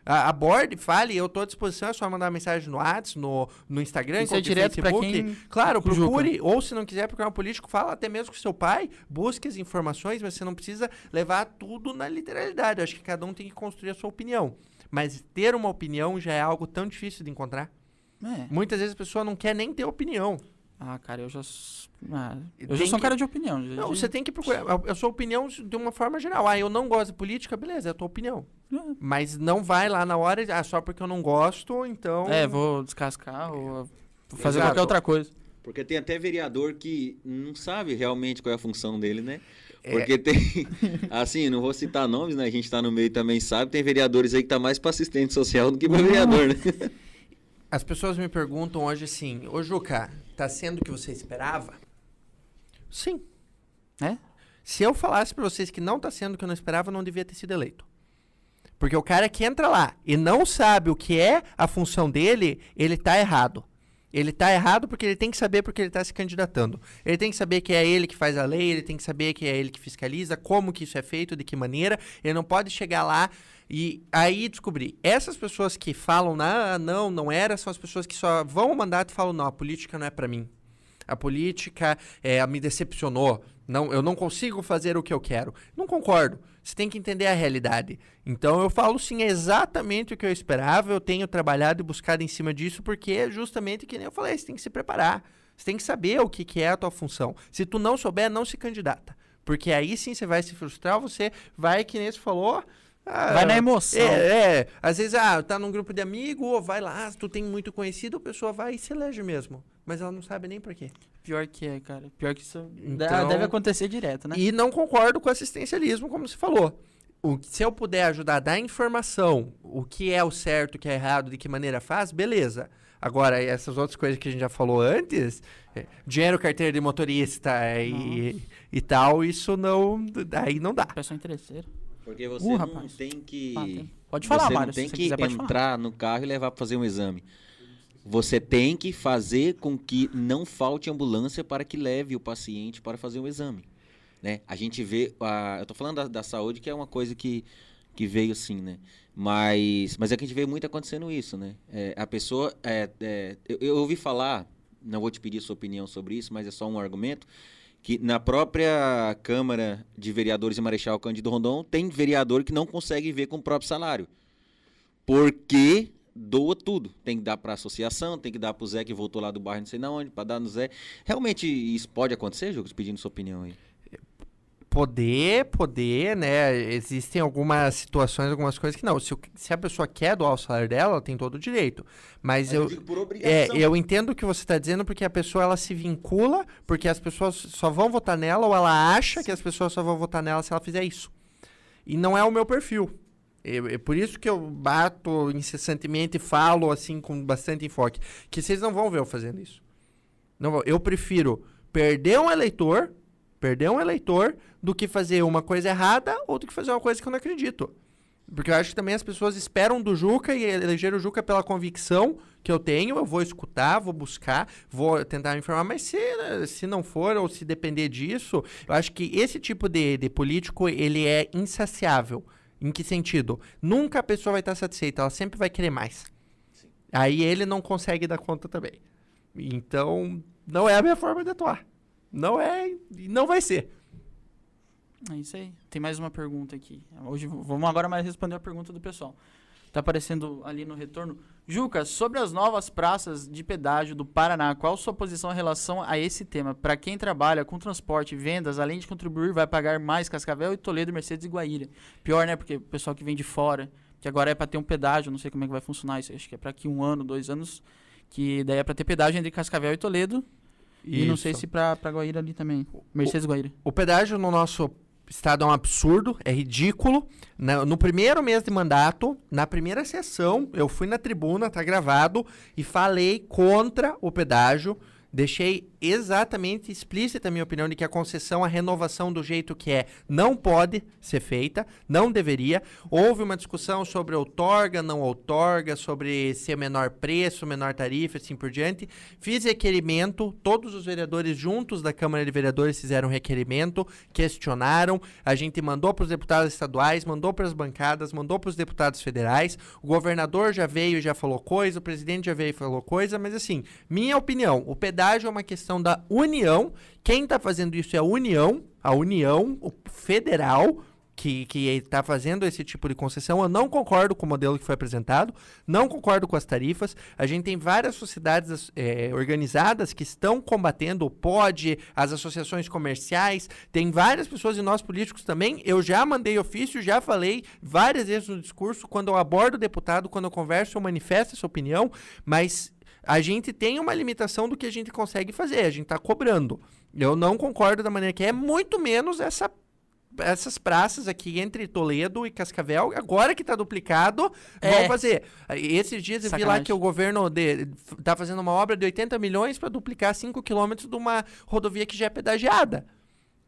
A- Aborde, fale, eu estou à disposição, é só mandar mensagem no WhatsApp, no, no Instagram, Isso é direto Facebook. quem- Claro, Juca. procure, ou se não quiser procurar um político, fala até mesmo com seu pai, busque as informações, mas você não precisa levar tudo na literalidade. Eu acho que cada um tem que construir a sua opinião. Mas ter uma opinião já é algo tão difícil de encontrar. É. Muitas vezes a pessoa não quer nem ter opinião. Ah, cara, eu já. Ah, eu Tem já sou um que- cara de opinião. já- Não, de- você tem que procurar a, sua opinião de uma forma geral. Ah, eu não gosto de política, beleza, é a tua opinião. É. Mas não vai lá na hora e ah, só porque eu não gosto, então. É, vou descascar ou fazer Exato. qualquer outra coisa. Porque tem até vereador que não sabe realmente qual é a função dele, né? É. Porque tem. Assim, não vou citar nomes, né? A gente tá no meio também sabe. Tem vereadores aí que tá mais pra assistente social do que pra vereador, né? As pessoas me perguntam hoje assim: Ô Juca, tá sendo o que você esperava? Sim. É? Se eu falasse pra vocês que não tá sendo o que eu não esperava, eu não devia ter sido eleito. Porque o cara que entra lá e não sabe o que é a função dele, ele tá errado. Ele tá errado porque ele tem que saber porque ele tá se candidatando. Ele tem que saber que é ele que faz a lei, ele tem que saber que é ele que fiscaliza, como que isso é feito, de que maneira. Ele não pode chegar lá e aí descobrir. Essas pessoas que falam, ah, não, não era, são as pessoas que só vão ao mandato e falam, não, a política não é pra mim. A política é, me decepcionou. Não, eu não consigo fazer o que eu quero. Não concordo. Você tem que entender a realidade. Então eu falo sim é exatamente o que eu esperava. Eu tenho trabalhado e buscado em cima disso porque é justamente que nem eu falei. Você tem que se preparar. Você tem que saber o que, que é a tua função. Se tu não souber, não se candidata. Porque aí sim você vai se frustrar. Você vai, que nem você falou. Ah, Vai na emoção. é, é. Às vezes, ah, tá num grupo de amigo, ou vai lá, tu tem muito conhecido, a pessoa vai e se elege mesmo. Mas ela não sabe nem por quê. Pior que é, cara. Pior que isso Então- deve acontecer direto, né? E não concordo com o assistencialismo, como você falou. o, se eu puder ajudar a dar informação, o que é o certo, o que é errado, de que maneira faz, beleza. Agora, essas outras coisas que a gente já falou antes, é, dinheiro, carteira de motorista e, e tal, isso não. Aí não dá. Pessoa interesseira. Porque você uh, não tem que. Pode falar, você Mário. Não tem que entrar no carro e levar para fazer um exame. Você tem que fazer com que não falte ambulância para que leve o paciente para fazer um exame. Né? A gente vê. A, eu estou falando da, da saúde, que é uma coisa que, que veio assim, né? Mas, mas é que a gente vê muito acontecendo isso, né? É, a pessoa. É, é, eu, eu, ouvi falar, não vou te pedir sua opinião sobre isso, mas é só um argumento. Que na própria Câmara de Vereadores de Marechal Cândido Rondon tem vereador que não consegue ver com o próprio salário. Porque doa tudo. Tem que dar para a associação, tem que dar para o Zé que voltou lá do bairro, não sei não onde, para dar no Zé. Realmente isso pode acontecer, Jogos? Pedindo sua opinião aí. Poder, poder, né? Existem algumas situações, algumas coisas que não. Se, se a pessoa quer doar o salário dela, ela tem todo o direito. Mas, Mas eu, eu, é, eu entendo o que você está dizendo, porque a pessoa ela se vincula, porque as pessoas só vão votar nela, ou ela acha Sim. que as pessoas só vão votar nela se ela fizer isso. E não é o meu perfil. É, por isso que eu bato incessantemente e falo assim com bastante enfoque. Que vocês não vão ver eu fazendo isso. Não, eu prefiro perder um eleitor perder um eleitor do que fazer uma coisa errada ou do que fazer uma coisa que eu não acredito. Porque eu acho que também as pessoas esperam do Juca e eleger o Juca pela convicção que eu tenho. Eu vou escutar, vou buscar, vou tentar me informar. Mas se, se não for ou se depender disso, eu acho que esse tipo de, de político ele é insaciável. Em que sentido? Nunca a pessoa vai estar satisfeita, ela sempre vai querer mais. Sim. Aí ele não consegue dar conta também. Então, não é a minha forma de atuar. Não é e não vai ser. É isso aí. Tem mais uma pergunta aqui. Hoje vamos agora mais responder a pergunta do pessoal. Tá aparecendo ali no retorno. Juca, sobre as novas praças de pedágio do Paraná, qual sua posição em relação a esse tema? Para quem trabalha com transporte e vendas, além de contribuir, vai pagar mais Cascavel e Toledo, Mercedes e Guaíra. Pior, né? Porque o pessoal que vem de fora, que agora é para ter um pedágio, não sei como é que vai funcionar isso. Acho que é para aqui um ano, dois anos, que daí é para ter pedágio entre Cascavel e Toledo. E não sei se pra Guaíra ali também. Mercedes o, Guaíra. O pedágio no nosso estado é um absurdo, é ridículo. Na, no primeiro mês de mandato, na primeira sessão, eu fui na tribuna, tá gravado, e falei contra o pedágio. Deixei exatamente explícita a minha opinião de que a concessão, a renovação do jeito que é, não pode ser feita, não deveria. Houve uma discussão sobre outorga, não outorga, sobre ser menor preço, menor tarifa, assim por diante. Fiz requerimento, todos os vereadores juntos da Câmara de Vereadores fizeram requerimento, questionaram, a gente mandou para os deputados estaduais, mandou para as bancadas, mandou para os deputados federais. O governador já veio e já falou coisa, o presidente já veio e falou coisa, mas assim, minha opinião, o pedágio é uma questão da União. Quem está fazendo isso é a União, a União federal, que está fazendo esse tipo de concessão. Eu não concordo com o modelo que foi apresentado, não concordo com as tarifas. A gente tem várias sociedades é, organizadas que estão combatendo o POD, as associações comerciais, tem várias pessoas e nós políticos também. Eu já mandei ofício, já falei várias vezes no discurso, quando eu abordo o deputado, quando eu converso, eu manifesto essa opinião, mas a gente tem uma limitação do que a gente consegue fazer, a gente está cobrando. Eu não concordo da maneira que é, muito menos essa essas praças aqui entre Toledo e Cascavel, agora que está duplicado, é. vão fazer. Esses dias eu Sacanagem. vi lá que o governo está fazendo uma obra de 80 milhões para duplicar 5 quilômetros de uma rodovia que já é pedagiada.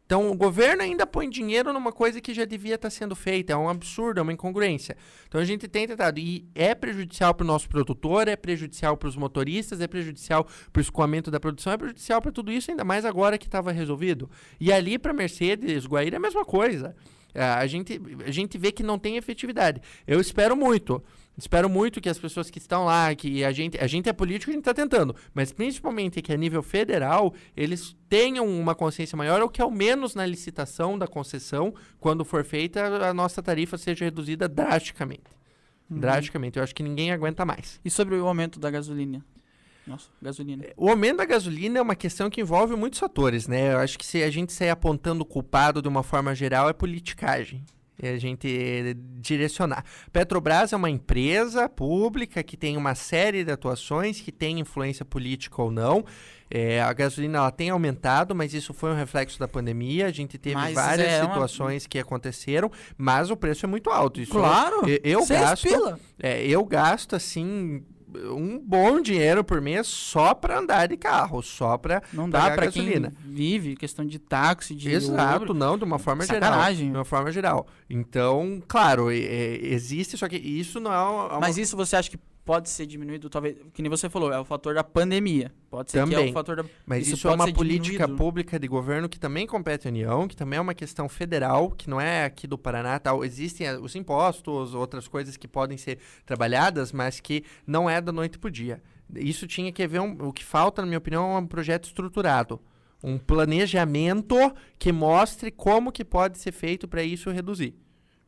Então, o governo ainda põe dinheiro numa coisa que já devia estar tá sendo feita. É um absurdo, é uma incongruência. Então, a gente tem tentado. E é prejudicial para o nosso produtor, é prejudicial para os motoristas, é prejudicial para o escoamento da produção, é prejudicial para tudo isso, ainda mais agora que estava resolvido. E ali para Mercedes, Guaíra, é a mesma coisa. É, a gente, a gente vê que não tem efetividade. Eu espero muito. Espero muito que as pessoas que estão lá, que a gente, a gente é político, a gente está tentando, mas principalmente que a nível federal, eles tenham uma consciência maior ou que ao menos na licitação da concessão, quando for feita, a nossa tarifa seja reduzida drasticamente. Uhum. Drasticamente. Eu acho que ninguém aguenta mais. E sobre o aumento da gasolina? Nossa, gasolina. O aumento da gasolina é uma questão que envolve muitos fatores, né? Eu acho que se a gente sair apontando o culpado de uma forma geral é politicagem. E a gente direcionar. Petrobras é uma empresa pública que tem uma série de atuações, que tem influência política ou não. É, a gasolina ela tem aumentado, mas isso foi um reflexo da pandemia. A gente teve mas várias é situações uma... que aconteceram, mas o preço é muito alto. Isso claro! Eu, eu gasto. É, eu gasto assim um bom dinheiro por mês só para andar de carro, só para não dá para quem vive questão de táxi, de exato, não de uma forma sacanagem. geral, de uma forma geral. Então, claro, é, existe só que isso não é uma... Mas isso você acha que pode ser diminuído, talvez, que nem você falou, é o fator da pandemia. Pode ser também. que é o fator da Mas isso, isso é uma política diminuído. pública de governo que também compete à União, que também é uma questão federal, que não é aqui do Paraná, tal. Existem eh, os impostos, outras coisas que podem ser trabalhadas, mas que não é da noite pro dia. Isso tinha que ver um, o que falta, na minha opinião, é um projeto estruturado um planejamento que mostre como que pode ser feito para isso reduzir.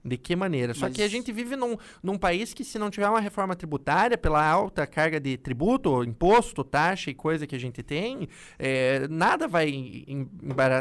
De que maneira? Só Mas... que a gente vive num, num país que, se não tiver uma reforma tributária, pela alta carga de tributo, imposto, taxa e coisa que a gente tem, é, nada vai, em,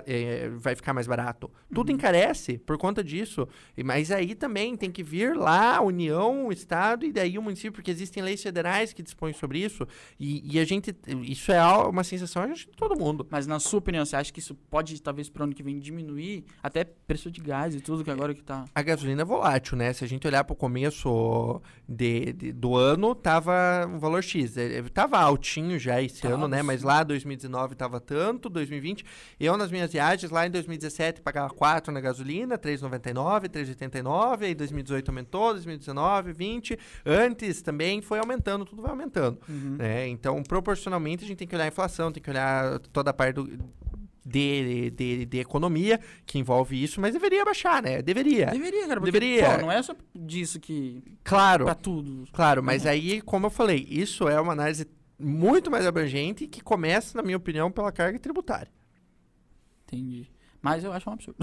é, vai ficar mais barato. Tudo uhum. encarece por conta disso. Mas aí também tem que vir lá a União, o Estado e daí o município, porque existem leis federais que dispõem sobre isso. E, e a gente. Isso é uma sensação de todo mundo. Mas na sua opinião, você acha que isso pode, talvez, para o ano que vem diminuir até preço de gás e tudo que agora que está. A gasolina gasolina é volátil, né? Se a gente olhar para o começo de, de, do ano, tava um valor X. Ele tava altinho já esse tava ano, né? Mas lá 2019 tava tanto, 2020. Eu, nas minhas viagens, lá em 2017, pagava 4 na gasolina, 3,99, 3,89. Aí 2018 aumentou, 2019, 20. Antes também foi aumentando, tudo vai aumentando. Uhum. Né? Então, proporcionalmente, a gente tem que olhar a inflação, tem que olhar toda a parte do de, de, de economia que envolve isso, mas deveria baixar, né? Deveria. Deveria, cara. Porque, deveria. Pô, não é só disso que. Claro. Pra tudo. Claro, mas uhum. aí, como eu falei, isso é uma análise muito mais abrangente que começa, na minha opinião, pela carga tributária. Entendi. Mas eu acho um absurdo.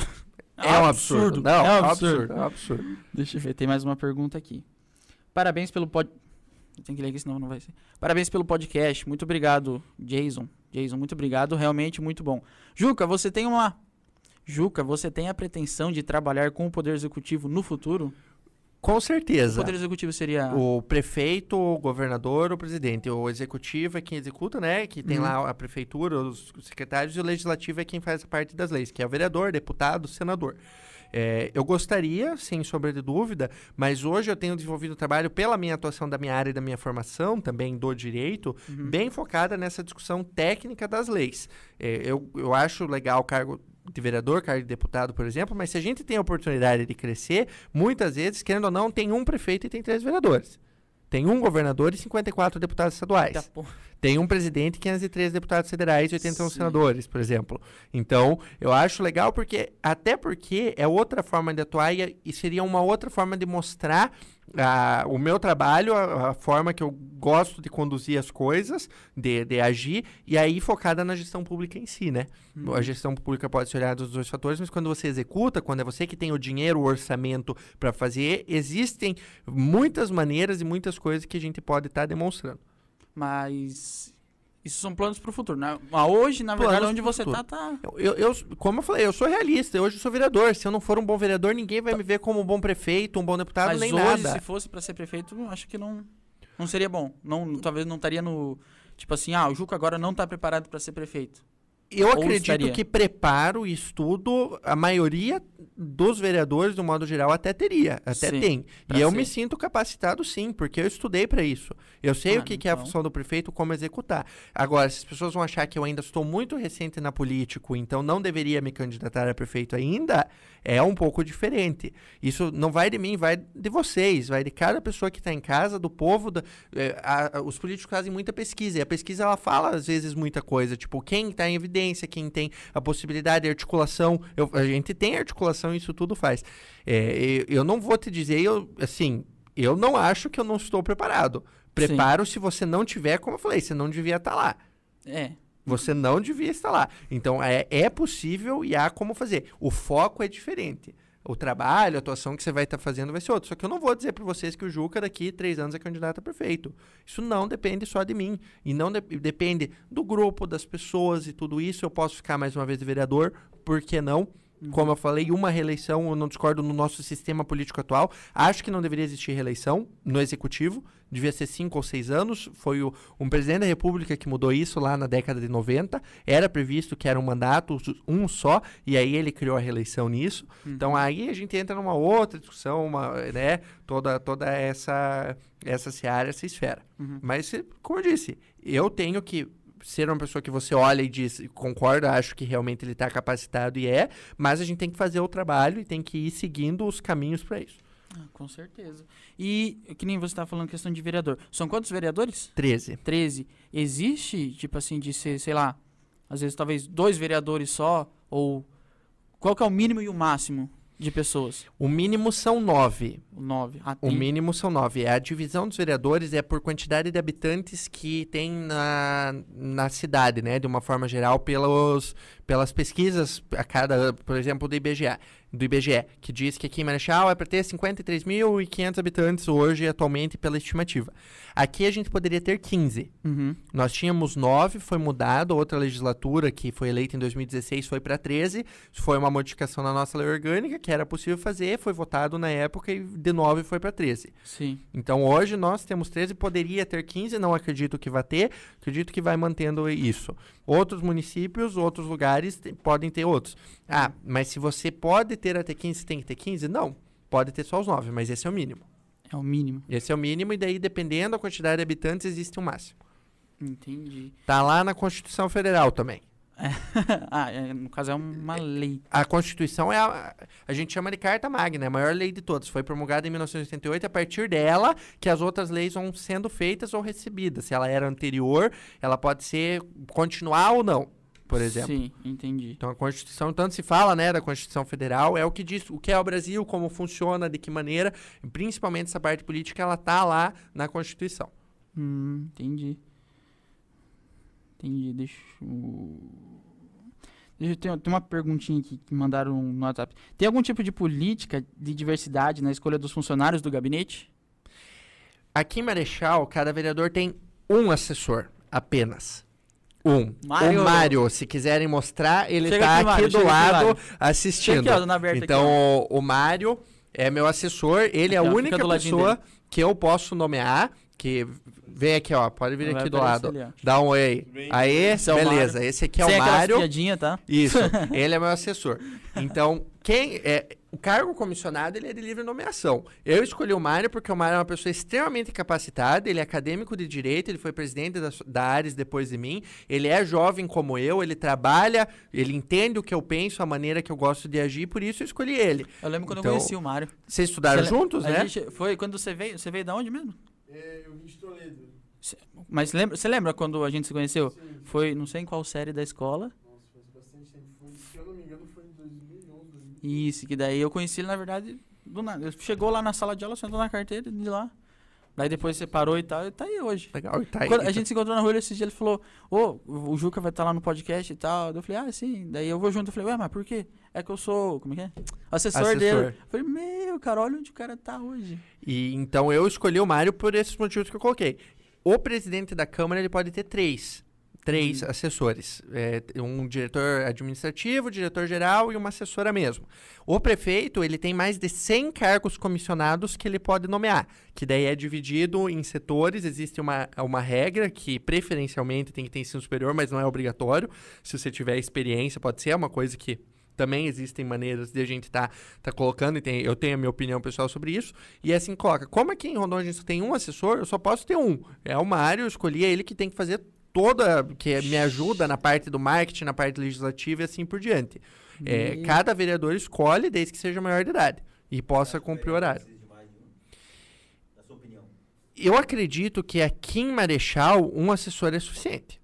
É, é um absurdo. Não, é um absurdo. É um absurdo. Deixa eu ver, tem mais uma pergunta aqui. Parabéns pelo pod... Tem que ler aqui, senão não vai ser. Parabéns pelo podcast. Muito obrigado, Jason. Jason, muito obrigado. Realmente muito bom. Juca, você tem uma. Juca, você tem a pretensão de trabalhar com o Poder Executivo no futuro? Com certeza. O Poder Executivo seria. O prefeito, o governador, o presidente. O executivo é quem executa, né? Que tem uhum. lá a prefeitura, os secretários, e o legislativo é quem faz a parte das leis, que é o vereador, deputado, senador. É, eu gostaria, sem sombra de dúvida, mas hoje eu tenho desenvolvido trabalho pela minha atuação da minha área e da minha formação, também do direito, uhum. bem focada nessa discussão técnica das leis. É, eu, eu acho legal o cargo de vereador, cargo de deputado, por exemplo, mas se a gente tem a oportunidade de crescer, muitas vezes, querendo ou não, tem um prefeito e tem três vereadores. Tem um governador e 54 deputados estaduais. Tem um presidente e 513 deputados federais e 81 Sim. senadores, por exemplo. Então, eu acho legal porque, até porque é outra forma de atuar e, e seria uma outra forma de mostrar a, o meu trabalho, a, a, forma que eu gosto de conduzir as coisas, de, de agir, e aí focada na gestão pública em si, né? Uhum. A gestão pública pode ser olhada dos dois fatores, mas quando você executa, quando é você que tem o dinheiro, o orçamento para fazer, existem muitas maneiras e muitas coisas que a gente pode estar tá demonstrando. Mas isso são planos para o futuro, né? Mas hoje, na verdade, planos onde você futuro. tá, tá. Eu, eu, como eu falei, eu sou realista. Hoje eu sou vereador. Se eu não for um bom vereador, ninguém vai tá. me ver como um bom prefeito, um bom deputado, Mas nem hoje, nada. se fosse para ser prefeito, acho que não, não seria bom. Não, talvez não estaria no. Tipo assim, ah, o Juca agora não está preparado para ser prefeito. Eu acredito estaria. que preparo e estudo, a maioria dos vereadores, do modo geral, até teria, até sim, tem. E eu me sinto capacitado sim, porque eu estudei para isso. Eu sei ah, o que, então. que, é a então. função do prefeito, como executar. Agora, se as pessoas vão achar que eu ainda estou muito recente na política, então não deveria me candidatar a prefeito ainda, é um pouco diferente. Isso não vai de mim, vai de vocês, vai de cada pessoa que está em casa, do povo. Da, é, a, a, os políticos fazem muita pesquisa, e a pesquisa ela fala às vezes muita coisa, tipo, quem está em evidência, quem tem a possibilidade de articulação. Eu, a gente tem articulação, isso tudo faz. É, eu, não vou te dizer, eu, assim, eu não acho que eu não estou preparado. Preparo Sim. se você não tiver, como eu falei, você não devia estar tá lá. É. Você não devia estar lá. Então, é, é possível e há como fazer. O foco é diferente. O trabalho, a atuação que você vai estar tá fazendo vai ser outro. Só que eu não vou dizer para vocês que o Juca daqui três anos é candidato a prefeito. Isso não depende só de mim. E não de depende do grupo, das pessoas e tudo isso. Eu posso ficar mais uma vez vereador, por que não? Como eu falei, uma reeleição, eu não discordo no nosso sistema político atual. Acho que não deveria existir reeleição no executivo, devia ser cinco ou seis anos. Foi o, um presidente da República que mudou isso lá na década de 90. Era previsto que era um mandato, um só, e aí ele criou a reeleição nisso. Uhum. Então aí a gente entra numa outra discussão, uma, né? Toda, toda essa, essa seara, essa esfera. Uhum. Mas, como eu disse, eu tenho que ser uma pessoa que você olha e diz, concorda, acho que realmente ele está capacitado e é, mas a gente tem que fazer o trabalho e tem que ir seguindo os caminhos para isso. Ah, com certeza. E, que nem você estava falando, questão de vereador. São quantos vereadores? Treze. Treze. Existe, tipo assim, de ser, sei lá, às vezes talvez dois vereadores só? Ou qual que é o mínimo e o máximo de pessoas? O mínimo são nove. Nove. Ah, o mínimo são nove. É a divisão dos vereadores é por quantidade de habitantes que tem na, na cidade, né? De uma forma geral, pelos, pelas pesquisas a cada, por exemplo, do IBGE do IBGE, que diz que aqui em Marechal é para ter 53.500 habitantes hoje, atualmente, pela estimativa. Aqui a gente poderia ter 15. Uhum. Nós tínhamos 9, foi mudado. Outra legislatura, que foi eleita em 2016, foi para 13. Foi uma modificação na nossa lei orgânica, que era possível fazer, foi votado na época e de 9 foi para 13. Sim. Então hoje nós temos 13, poderia ter 15, não acredito que vai ter, acredito que vai mantendo isso. Outros municípios, outros lugares podem ter outros. Ah, mas se você pode ter até 15, tem que ter 15? Não. Pode ter só os 9, mas esse é o mínimo. É o mínimo. Esse é o mínimo, e daí, dependendo da quantidade de habitantes, existe um máximo. Entendi. Tá lá na Constituição Federal também. ah, é, no caso é uma lei. A Constituição é a, a gente chama de Carta Magna, é a maior lei de todas. Foi promulgada em 1988, a partir dela que as outras leis vão sendo feitas ou recebidas. Se ela era anterior, ela pode ser continuar ou não, por exemplo. Sim, entendi. Então a Constituição, tanto se fala, né, da Constituição Federal, é o que diz o que é o Brasil, como funciona, de que maneira, principalmente essa parte política, ela tá lá na Constituição. Hum, entendi. Entendi. Deixa eu. Deixa eu ter, tem uma perguntinha aqui que mandaram no WhatsApp. Tem algum tipo de política de diversidade na escolha dos funcionários do gabinete? Aqui em Marechal, cada vereador tem um assessor apenas. Um. Mário. O Mário, se quiserem mostrar, ele está aqui, aqui do lado aqui, assistindo. Aqui, então, aqui, o, o Mário é meu assessor, ele é a única pessoa que eu posso nomear, que Vem aqui, ó. Pode vir Não aqui do lado. Ali, Dá um oi. Aí, esse é beleza. Esse aqui é Sem o Mário. Piadinha, tá? Isso. ele é meu assessor. Então, quem é o cargo comissionado ele é de livre nomeação. Eu escolhi o Mário porque o Mário é uma pessoa extremamente capacitada, ele é acadêmico de direito, ele foi presidente da, da Ares depois de mim, ele é jovem como eu, ele trabalha, ele entende o que eu penso, a maneira que eu gosto de agir, por isso eu escolhi ele. Eu lembro quando então, eu conheci o Mário. Vocês estudaram você juntos, né? Gente, foi quando você veio, você veio da onde mesmo? É, eu vim de Toledo. Mas lembra, você lembra quando a gente se conheceu? Sim. Foi, não sei em qual série da escola. Nossa, faz bastante tempo. Foi, se eu não me engano, foi em 2011. 2011. Isso, que daí eu conheci ele, na verdade, do nada. Ele chegou lá na sala de aula, sentou na carteira de lá. Daí depois você parou e tal, e tá aí hoje. Legal, e tá aí. Quando a gente se encontrou na rua esse dia, ele falou, ô, oh, o Juca vai estar tá lá no podcast e tal. Eu falei, ah, sim. Daí eu vou junto. Eu falei, ué, mas por quê? É que eu sou, como é que é? Assessor, Assessor. dele. Eu falei, meu, cara, olha onde o cara tá hoje. E então eu escolhi o Mário por esses motivos que eu coloquei. O presidente da Câmara ele pode ter três três hum. assessores. É, um diretor administrativo, diretor geral e uma assessora mesmo. O prefeito, ele tem mais de 100 cargos comissionados que ele pode nomear, que daí é dividido em setores, existe uma, uma regra que preferencialmente tem que ter ensino superior, mas não é obrigatório. Se você tiver experiência, pode ser é uma coisa que também existem maneiras de a gente estar tá, tá colocando, e tem, eu tenho a minha opinião pessoal sobre isso, e é assim coloca. Como aqui em Rondônia a gente só tem um assessor, eu só posso ter um. É o Mário, eu escolhi, é ele que tem que fazer toda, que me ajuda na parte do marketing, na parte legislativa e assim por diante. É, cada vereador escolhe desde que seja maior de idade e possa cumprir o horário. Eu acredito que aqui em Marechal um assessor é suficiente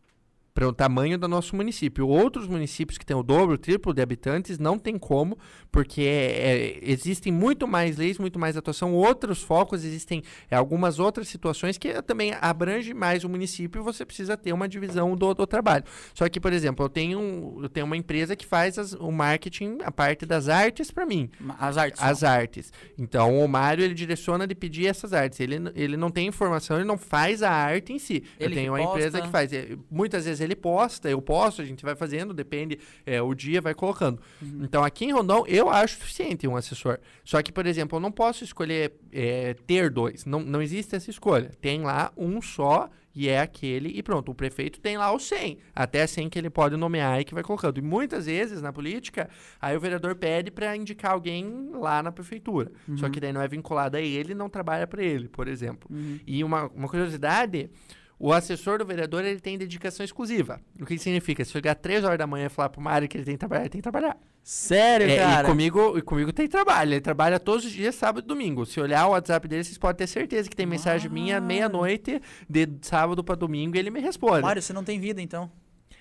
para o tamanho do nosso município. Outros municípios que têm o dobro, o triplo de habitantes não tem como, porque é, é, existem muito mais leis, muito mais atuação, outros focos, existem é, algumas outras situações que também abrange mais o município e você precisa ter uma divisão do, do trabalho. Só que, por exemplo, eu tenho, eu tenho uma empresa que faz as, o marketing, a parte das artes para mim. As artes. As artes. Então, o Mário, ele direciona de pedir essas artes. Ele, ele não tem informação, ele não faz a arte em si. Ele eu tenho uma empresa que faz. É, muitas vezes dias ele posta, eu posto, a gente vai fazendo, depende, é, o dia vai colocando. Uhum. Então, aqui em Rondon, eu acho suficiente um assessor. Só que, por exemplo, eu não posso escolher é, ter dois. Não, não existe essa escolha. Tem lá um só e é aquele, e pronto, o prefeito tem lá o 100, até 100 que ele pode nomear e que vai colocando. E muitas vezes na política, aí o vereador pede para indicar alguém lá na prefeitura. Uhum. Só que daí não é vinculado a ele, não trabalha para ele, por exemplo. Uhum. E uma, uma curiosidade, o assessor do vereador ele tem dedicação exclusiva. O que significa? Se chegar três horas da manhã e falar uma área que ele tem que trabalhar, ele tem que trabalhar. Sério, é, cara? E comigo, e comigo tem trabalho. Ele trabalha todos os dias, sábado e domingo. Se olhar o WhatsApp dele, vocês podem ter certeza que tem mensagem ah. minha meia-noite, de sábado para domingo, e ele me responde. Mário, você não tem vida, então.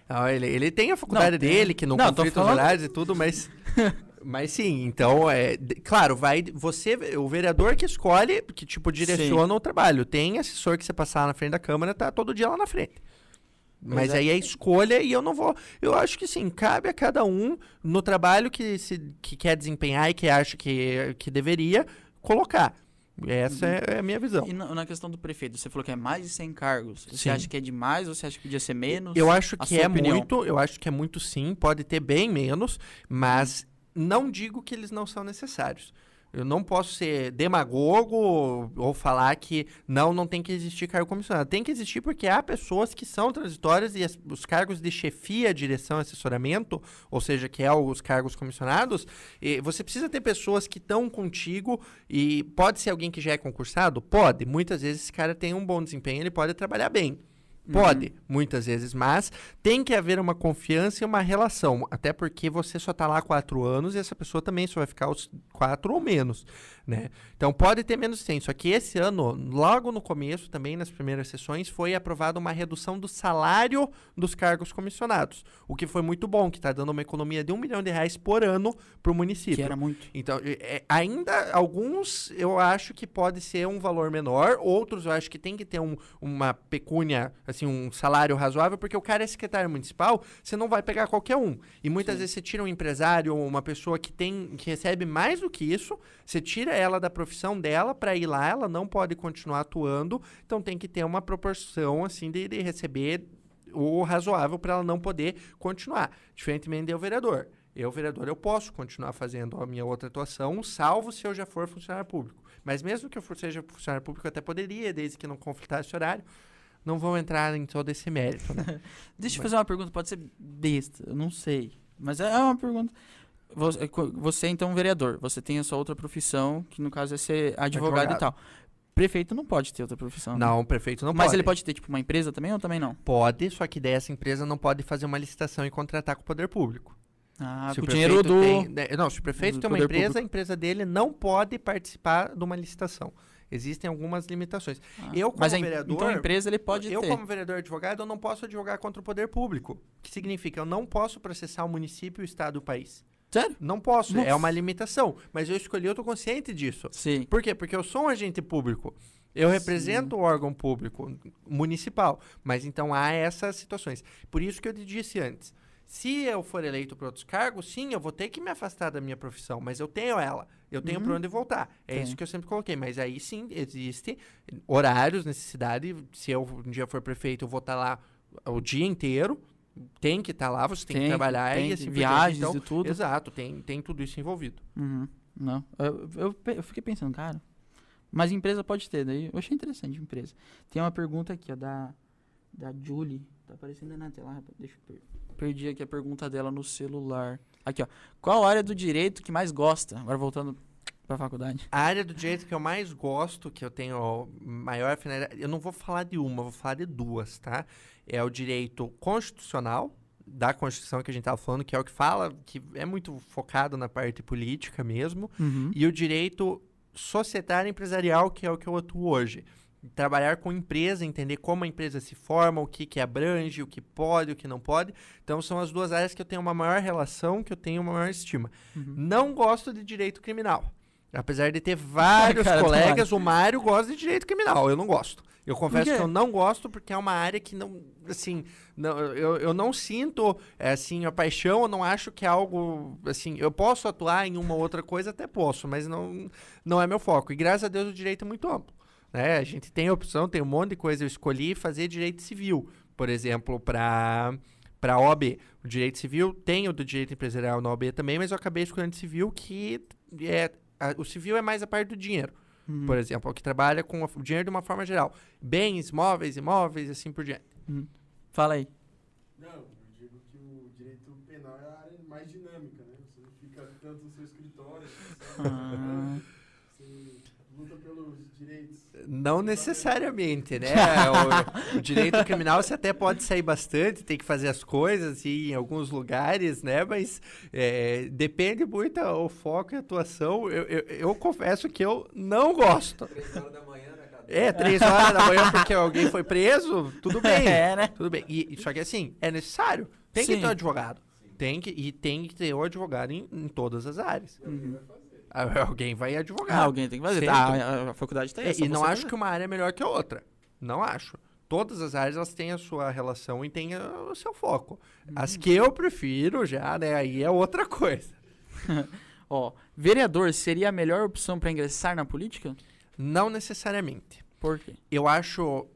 Ah, ele, ele tem a faculdade não, dele, que não, não conflita os horários e tudo, mas... Mas sim, então é. Claro, vai. Você, o vereador que escolhe, que tipo, direciona sim. o trabalho. Tem assessor que você passar na frente da Câmara, tá todo dia lá na frente. Mas aí é escolha e eu não vou. Eu acho que sim, cabe a cada um no trabalho que, se, que quer desempenhar e que acha que, que deveria colocar. Essa uhum. é, é, a minha visão. E na, na, questão do prefeito, você falou que é mais de 100 cargos. Você sim. acha que é demais ou você acha que podia ser menos? Eu acho que é opinião? muito, eu acho que é muito sim, pode ter bem menos, mas não digo que eles não são necessários. Eu não posso ser demagogo ou falar que não, não tem que existir cargo comissionado. Tem que existir porque há pessoas que são transitórias e as, os cargos de chefia, direção, assessoramento, ou seja, que é os cargos comissionados, você precisa ter pessoas que estão contigo e pode ser alguém que já é concursado? Pode. Muitas vezes esse cara tem um bom desempenho, ele pode trabalhar bem. Pode, uhum. muitas vezes, mas tem que haver uma confiança e uma relação. Até porque você só está lá quatro anos e essa pessoa também só vai ficar os quatro ou menos né? Então pode ter menos tempo. Só que esse ano, logo no começo, também nas primeiras sessões, foi aprovada uma redução do salário dos cargos comissionados, o que foi muito bom, que está dando uma economia de um milhão de reais por ano para o município. Que era muito. Então, é, ainda alguns eu acho que pode ser um valor menor, outros eu acho que tem que ter um, uma pecúnia, assim, um salário razoável, porque o cara é secretário municipal, você não vai pegar qualquer um. E muitas Sim. vezes você tira um empresário ou uma pessoa que tem que recebe mais do que isso, você tira ela da profissão dela para ir lá, ela não pode continuar atuando, então tem que ter uma proporção assim de, de receber o razoável para ela não poder continuar, diferentemente do vereador. Eu, vereador, eu posso continuar fazendo a minha outra atuação, salvo se eu já for funcionário público. Mas mesmo que eu for, seja funcionário público, eu até poderia, desde que não conflitasse horário. Não vou entrar em todo esse mérito, né? Deixa eu fazer uma pergunta, pode ser besta, eu não sei. Mas é uma pergunta. Você, é você então vereador, você tem a sua outra profissão, que no caso é ser advogado, advogado. e tal. Prefeito não pode ter outra profissão. Né? Não, prefeito não Mas pode. Mas ele pode ter, tipo, uma empresa também ou também não? Pode, só que dessa empresa não pode fazer uma licitação e contratar com o poder público. Ah, se o, o dinheiro do... Tem, né, não, se o prefeito tem uma empresa, público. a empresa dele não pode participar de uma licitação. Existem algumas limitações. Ah, eu, como mas vereador. Então, a empresa ele pode eu, ter. Eu, como vereador advogado, eu não posso advogar contra o poder público. O que significa? Eu não posso processar o município, o estado e o país. Sério? Não posso, Nossa. é uma limitação. Mas eu escolhi, eu tô consciente disso. Sim. Por quê? Porque eu sou um agente público. Eu represento sim. o órgão público municipal. Mas então há essas situações. Por isso que eu disse antes. Se eu for eleito para outros cargos, sim, eu vou ter que me afastar da minha profissão, mas eu tenho ela. Eu tenho uhum. para onde voltar. É sim. isso que eu sempre coloquei. Mas aí sim, existe horários, necessidade. Se eu um dia for prefeito, eu vou estar lá o dia inteiro tem que estar tá lá, você tem, tem, que trabalhar tem, e assim, viagens então, e tudo. Exato, tem, tem tudo isso envolvido. Uhum. Não, eu, eu, eu, fiquei pensando, cara, mas empresa pode ter, daí eu achei interessante empresa. Tem uma pergunta aqui, ó, da, da Julie, tá aparecendo na tela, deixa eu per perdi aqui a pergunta dela no celular. Aqui, ó, qual área do direito que mais gosta? Agora voltando para a faculdade. A área do direito que eu mais gosto, que eu tenho maior afinidade, eu não vou falar de uma, vou falar de duas, tá? é o direito constitucional da Constituição que a gente estava falando, que é o que fala, que é muito focado na parte política mesmo, uhum. e o direito societário empresarial, que é o que eu atuo hoje. Trabalhar com empresa, entender como a empresa se forma, o que, que abrange, o que pode, o que não pode. Então, são as duas áreas que eu tenho uma maior relação, que eu tenho uma maior estima. Uhum. Não gosto de direito criminal. Apesar de ter vários Cara, colegas, o Mário gosta de direito criminal. Eu não gosto. Eu confesso que eu não gosto porque é uma área que não, assim, não, eu, eu não sinto, é, assim, a paixão, eu não acho que é algo, assim, eu posso atuar em uma outra coisa, até posso, mas não, não é meu foco. E graças a Deus o direito é muito amplo, né? A gente tem opção, tem um monte de coisa, eu escolhi fazer direito civil, por exemplo, para para a OAB. O direito civil tem o do direito empresarial na OAB também, mas eu acabei escolhendo civil, que é a, o civil é mais a parte do dinheiro. Uhum. Por exemplo, o que trabalha com o dinheiro de uma forma geral. Bens, móveis, imóveis, assim por diante. Uhum. Fala aí. Não, eu digo que o direito penal é a área mais dinâmica, né? Você não fica tanto no seu escritório, você, ah. você luta pelos direitos. Não necessariamente, né? o, o, direito criminal você até pode sair bastante, tem que fazer as coisas e em alguns lugares, né? Mas é, depende muito o foco e a atuação. Eu, eu, eu confesso que eu não gosto. Três horas da manhã, né, É, três horas da manhã porque alguém foi preso, tudo bem. É, né? Tudo bem. E, só que assim, é necessário. Tem Sim. que ter um advogado. Tem que, e tem que ter o um advogado em, em todas as áreas. Uhum. Alguém vai advogar. Ah, alguém tem que fazer. Tá, a, a, faculdade tem essa. É, e não acho que uma área é melhor que a outra. Não acho. Todas as áreas elas têm a sua relação e têm o seu foco. Uhum. As que eu prefiro já, né? Aí é outra coisa. Ó, vereador seria a melhor opção para ingressar na política? Não necessariamente. Por quê? Eu acho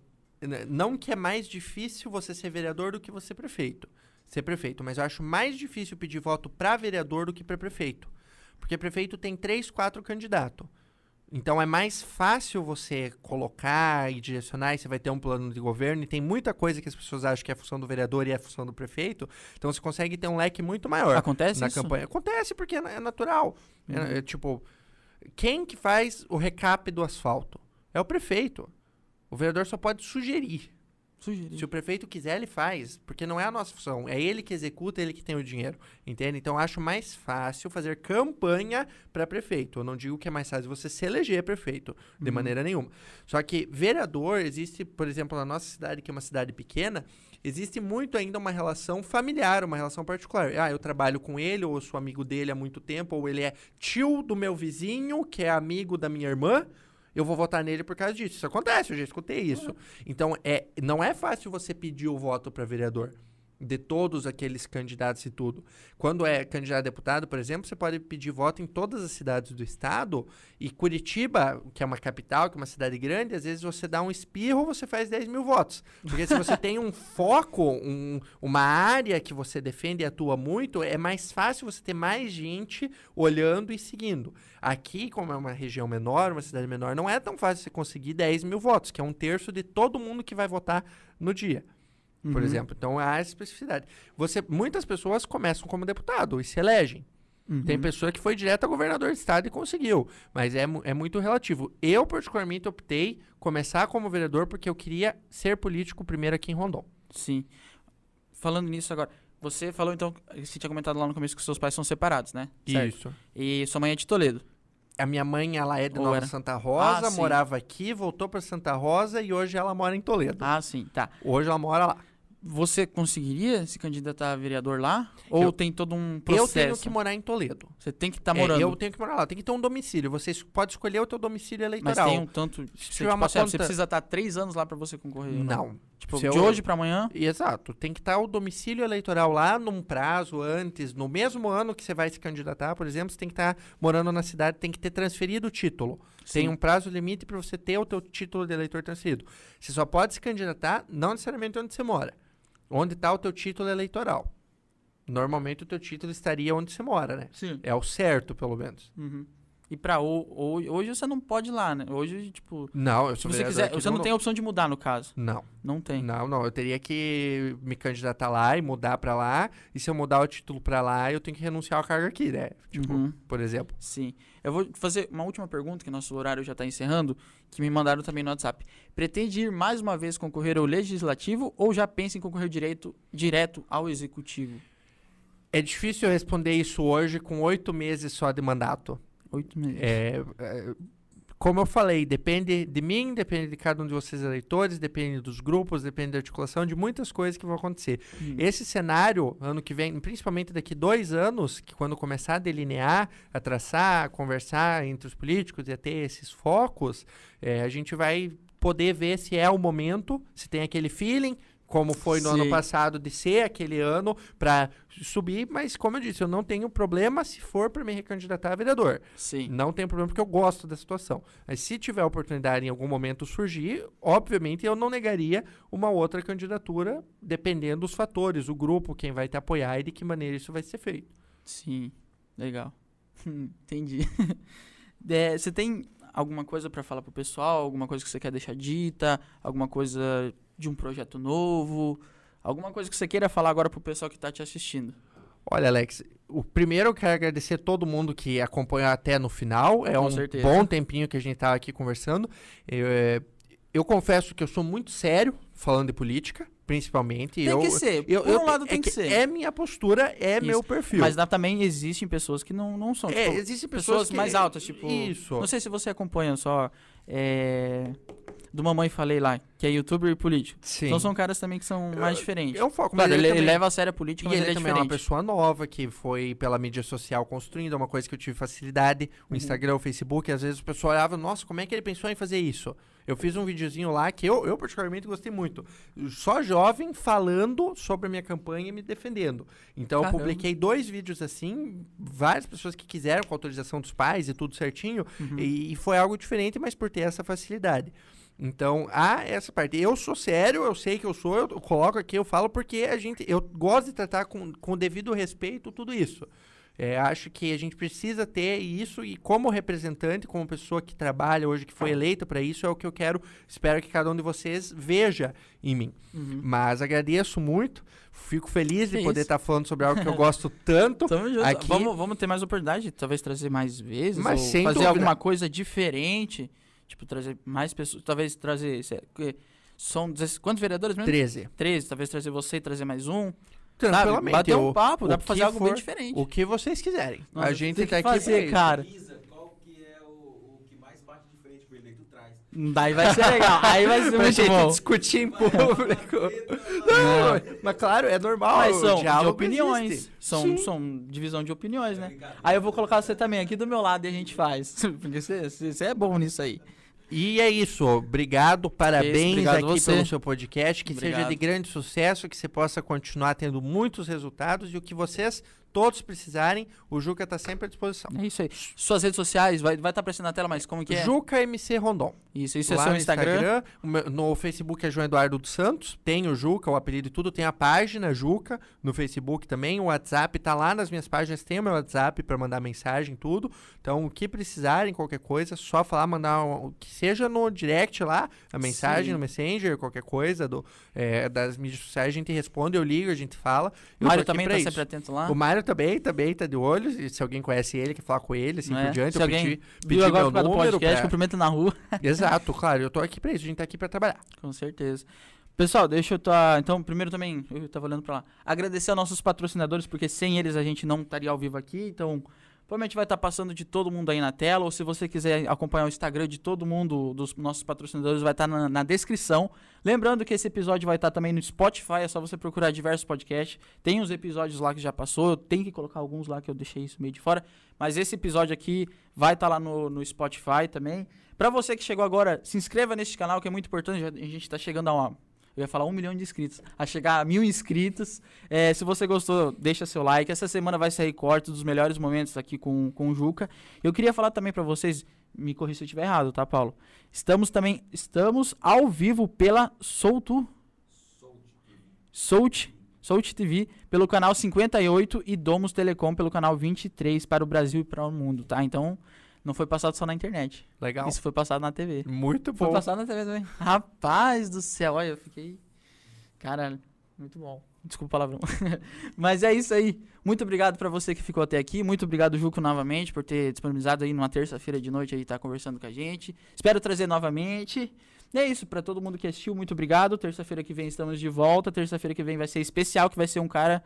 não que é mais difícil você ser vereador do que você ser prefeito. Ser prefeito, mas eu acho mais difícil pedir voto para vereador do que para prefeito. Porque prefeito tem três, quatro candidatos. Então é mais fácil você colocar e direcionar, e você vai ter um plano de governo, e tem muita coisa que as pessoas acham que é a função do vereador e é a função do prefeito. Então você consegue ter um leque muito maior. Acontece na isso? campanha. Acontece porque é, é natural. É, uhum. É, é, tipo, quem que faz o recap do asfalto? É o prefeito. O vereador só pode sugerir. Sugerir. Se o prefeito quiser, ele faz, porque não é a nossa função. É ele que executa, ele que tem o dinheiro. Entende? Então, eu acho mais fácil fazer campanha para prefeito. Eu não digo que é mais fácil você se eleger prefeito, de uhum. maneira nenhuma. Só que vereador, existe, por exemplo, na nossa cidade, que é uma cidade pequena, existe muito ainda uma relação familiar, uma relação particular. Ah, eu trabalho com ele, ou sou amigo dele há muito tempo, ou ele é tio do meu vizinho, que é amigo da minha irmã eu vou votar nele por causa disso. Isso acontece, eu já escutei isso. Então, é, não é fácil você pedir o voto para vereador de todos aqueles candidatos e tudo. Quando é candidato a deputado, por exemplo, você pode pedir voto em todas as cidades do estado e Curitiba, que é uma capital, que é uma cidade grande, às vezes você dá um espirro, você faz 10 mil votos. Porque se você tem um foco, um, uma área que você defende e atua muito, é mais fácil você ter mais gente olhando e seguindo. Aqui, como é uma região menor, uma cidade menor, não é tão fácil você conseguir 10 mil votos, que é um terço de todo mundo que vai votar no dia por uhum. exemplo. Então há essa especificidade. Você, muitas pessoas começam como deputado e se elegem. Uhum. Tem pessoa que foi direto a governador de estado e conseguiu, mas é, é muito relativo. Eu, particularmente, optei começar como vereador porque eu queria ser político primeiro aqui em Rondon. Sim. Falando nisso agora, você falou então, você tinha comentado lá no começo que seus pais são separados, né? Certo? Isso. E sua mãe é de Toledo. A minha mãe, ela é de Ou Nova era? Santa Rosa, ah, morava aqui, voltou para Santa Rosa e hoje ela mora em Toledo. Ah, sim, tá. Hoje ela mora lá. Você conseguiria se candidatar a vereador lá? Ou eu, tem todo um processo? Eu tenho que morar em Toledo. Você tem que estar tá morando? É, eu tenho que morar lá. Tem que ter um domicílio. Você pode escolher o teu domicílio eleitoral. Mas tem um tanto... Você, tipo, uma assim, conta... você precisa estar três anos lá para você concorrer? Não. não. Tipo, se de eu... hoje para amanhã? Exato. Tem que estar o domicílio eleitoral lá num prazo antes. No mesmo ano que você vai se candidatar, por exemplo, você tem que estar morando na cidade, tem que ter transferido o título. Sim. Tem um prazo limite para você ter o teu título de eleitor transferido. Você só pode se candidatar não necessariamente onde você mora onde está o teu título eleitoral. Normalmente o teu título estaria onde você mora, né? Sim. É o certo, pelo menos. Uhum. E para hoje você não pode ir lá, né? Hoje, tipo. Não, eu sou você quiser, você não, não tem a opção de mudar, no caso. Não. Não tem. Não, não. Eu teria que me candidatar lá e mudar para lá. E se eu mudar o título para lá, eu tenho que renunciar ao cargo aqui, né? Tipo, uhum. por exemplo. Sim. Eu vou fazer uma última pergunta, que nosso horário já está encerrando, que me mandaram também no WhatsApp. Pretende ir mais uma vez concorrer ao legislativo ou já pensa em concorrer direito, direto ao executivo? É difícil responder isso hoje com oito meses só de mandato. Oito meses. É, é, como eu falei, depende de mim, depende de cada um de vocês eleitores, depende dos grupos, depende da articulação, de muitas coisas que vão acontecer. Hum. Esse cenário, ano que vem, principalmente daqui dois anos, que quando começar a delinear, a traçar, a conversar entre os políticos e a ter esses focos, é, a gente vai poder ver se é o momento, se tem aquele feeling, como foi no Sim. ano passado, de ser aquele ano para subir, mas como eu disse, eu não tenho problema se for para me recandidatar a vereador. Sim. Não tenho problema porque eu gosto da situação. Mas se tiver oportunidade em algum momento surgir, obviamente eu não negaria uma outra candidatura, dependendo dos fatores, o grupo, quem vai te apoiar e de que maneira isso vai ser feito. Sim. Legal. Entendi. É, você tem alguma coisa pra falar pro pessoal? Alguma coisa que você quer deixar dita? Alguma coisa de um projeto novo? Alguma coisa que você queira falar agora pro pessoal que tá te assistindo? Olha, Alex, o primeiro eu quero agradecer todo mundo que acompanhou até no final. É Com um certeza. bom tempinho que a gente tá aqui conversando. Eu, é, eu confesso que eu sou muito sério falando de política, principalmente. Tem eu, que ser. Eu, Por eu- um lado é tem que, ser. É minha postura, é Isso. meu perfil. Mas também existem pessoas que não, não são. é, tipo, existem pessoas, pessoas que- mais altas, tipo. Isso. Não sei se você acompanha só. É, do Mamãe Falei lá, que é youtuber e político. Sim. Então são caras também que são mais diferentes. Eu foco, mas Claro, ele, ele, também- leva a sério a política, E mas ele, ele é também é uma diferente. pessoa nova que foi pela mídia social construindo, é uma coisa que eu tive facilidade. O Uhum. Instagram, o Facebook, às vezes o pessoal olhava, nossa, como é que ele pensou em fazer isso? Eu fiz um videozinho lá que eu, eu particularmente gostei muito. Só jovem falando sobre a minha campanha e me defendendo. Então eu Caramba. publiquei dois vídeos assim, várias pessoas que quiseram com autorização dos pais e tudo certinho. Uhum. E, e foi algo diferente, mas por ter essa facilidade. Então, há essa parte. Eu sou sério, eu sei que eu sou, eu coloco aqui, eu falo porque a gente, eu gosto de tratar com, com devido respeito tudo isso. É, acho que a gente precisa ter isso e como representante, como pessoa que trabalha hoje, que foi eleita para isso, é o que eu quero, espero que cada um de vocês veja em mim. Uhum. Mas agradeço muito, fico feliz de Que poder estar falando sobre algo que eu gosto tanto. Aqui- Vamos, vamos ter mais oportunidade, talvez trazer mais vezes, Mas ou fazer dúvida. alguma coisa diferente, tipo trazer mais pessoas, talvez trazer, são 16 quantos vereadores mesmo? 13. 13, talvez trazer você e trazer mais um. Tranquilamente. Sabe? Bater um papo, dá o pra fazer algo bem for- diferente. O que vocês quiserem. Nossa, a gente tem tá que aqui fazer, cara. É? Daí vai ser legal, aí vai ser Pra muito gente bom. discutir em público. Não, mas claro, é normal. Mas são de opiniões, existe. são, Sim. são divisão de opiniões, né? Aí eu vou colocar você também aqui do meu lado e a gente faz, porque você você é bom nisso aí. E é isso. Obrigado, parabéns obrigado aqui você. pelo seu podcast. Que seja Obrigado. de grande sucesso, que você possa continuar tendo muitos resultados e o que vocês todos precisarem, o Juca está sempre à disposição. É isso aí. Suas redes sociais, vai estar aparecendo na tela, mas como que é? Juca MC Rondon. Isso, isso é Lá seu no Instagram. o meu- no Facebook é João Eduardo dos Santos. Tem o Juca, o apelido e tudo. Tem a página Juca no Facebook também. O WhatsApp tá lá nas minhas páginas. Tem o meu WhatsApp para mandar mensagem, tudo. Então, o que precisarem, qualquer coisa, só falar, mandar um, que seja no direct lá, a mensagem Sim. no Messenger, qualquer coisa do, é, das mídias sociais, a gente responde, eu ligo, a gente fala. Eu Mário também tá isso. sempre atento lá. O Mário também, também tá de olho. E se alguém conhece ele, quer falar com ele, assim Não é? por diante, Se eu alguém pedi, pedi agora meu do número podcast, pra- cumprimenta na rua. Exato, claro, eu tô aqui pra isso, a gente tá aqui pra trabalhar. Com certeza. Pessoal, deixa eu tá. Então, primeiro também, eu tava olhando pra lá. Agradecer aos nossos patrocinadores, porque sem eles a gente não estaria ao vivo aqui. Então, provavelmente vai estar passando de todo mundo aí na tela. Ou se você quiser acompanhar o Instagram de todo mundo, dos nossos patrocinadores, vai estar na, na descrição. Lembrando que esse episódio vai estar também no Spotify, é só você procurar diversos podcasts. Tem uns episódios lá que já passou, eu tenho que colocar alguns lá que eu deixei isso meio de fora. Mas esse episódio aqui vai estar lá no, no Spotify também. Pra você que chegou agora, se inscreva nesse canal que é muito importante. A gente tá chegando a uma. Eu ia falar um milhão de inscritos. A chegar a mil inscritos. É, se você gostou, deixa seu like. Essa semana vai sair corte dos melhores momentos aqui com, com o Juca. Eu queria falar também pra vocês, me corrija se eu estiver errado, tá, Paulo? Estamos também, estamos ao vivo pela Solto. Soult, Soult TV pelo canal 58 e Domus Telecom pelo canal 23 para o Brasil e para o mundo, tá? Então, não foi passado só na internet. Legal. Isso foi passado na TV. Muito Foi bom. passado na TV também. Rapaz do céu, olha, eu fiquei. Caralho, muito bom. Desculpa o palavrão. Mas é isso aí. Muito obrigado pra você que ficou até aqui. Muito obrigado, Juco, novamente, por ter disponibilizado aí numa terça-feira de noite aí estar conversando com a gente. Espero trazer novamente. E é isso, pra todo mundo que assistiu, muito obrigado. Terça-feira que vem estamos de volta. Terça-feira que vem vai ser especial, que vai ser um cara.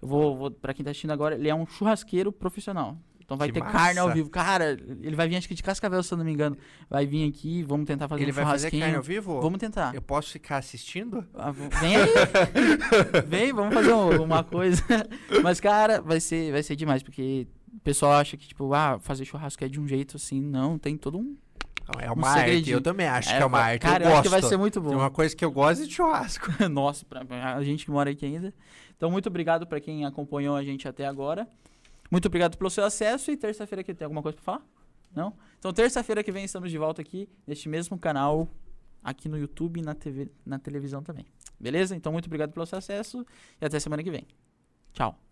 Eu vou, vou para quem tá assistindo agora, ele é um churrasqueiro profissional. Então vai Que ter massa. carne ao vivo. Cara, ele vai vir acho que de Cascavel, se eu não me engano. Vai vir aqui, vamos tentar fazer Ele um vai fazer churrasquinho. carne ao vivo? Vamos tentar. Eu posso ficar assistindo? Ah, Vem aí. Vem, vamos fazer um- uma coisa. Mas, cara, vai ser, vai ser demais, porque o pessoal acha que, tipo, ah, fazer churrasco é de um jeito assim. Não, tem todo um É Um uma arte, segredinho. eu também acho que é uma arte. Cara, eu eu acho que vai ser muito Tem bom. uma coisa que eu gosto é de churrasco. Nossa, pra, a gente que mora aqui ainda. Então, muito obrigado pra quem acompanhou a gente até agora. Muito obrigado pelo seu acesso. E terça-feira que tem alguma coisa pra falar? Não? Então, terça-feira que vem estamos de volta aqui neste mesmo canal, aqui no YouTube e na, TV, na televisão também. Beleza? Então, muito obrigado pelo seu acesso e até semana que vem. Tchau.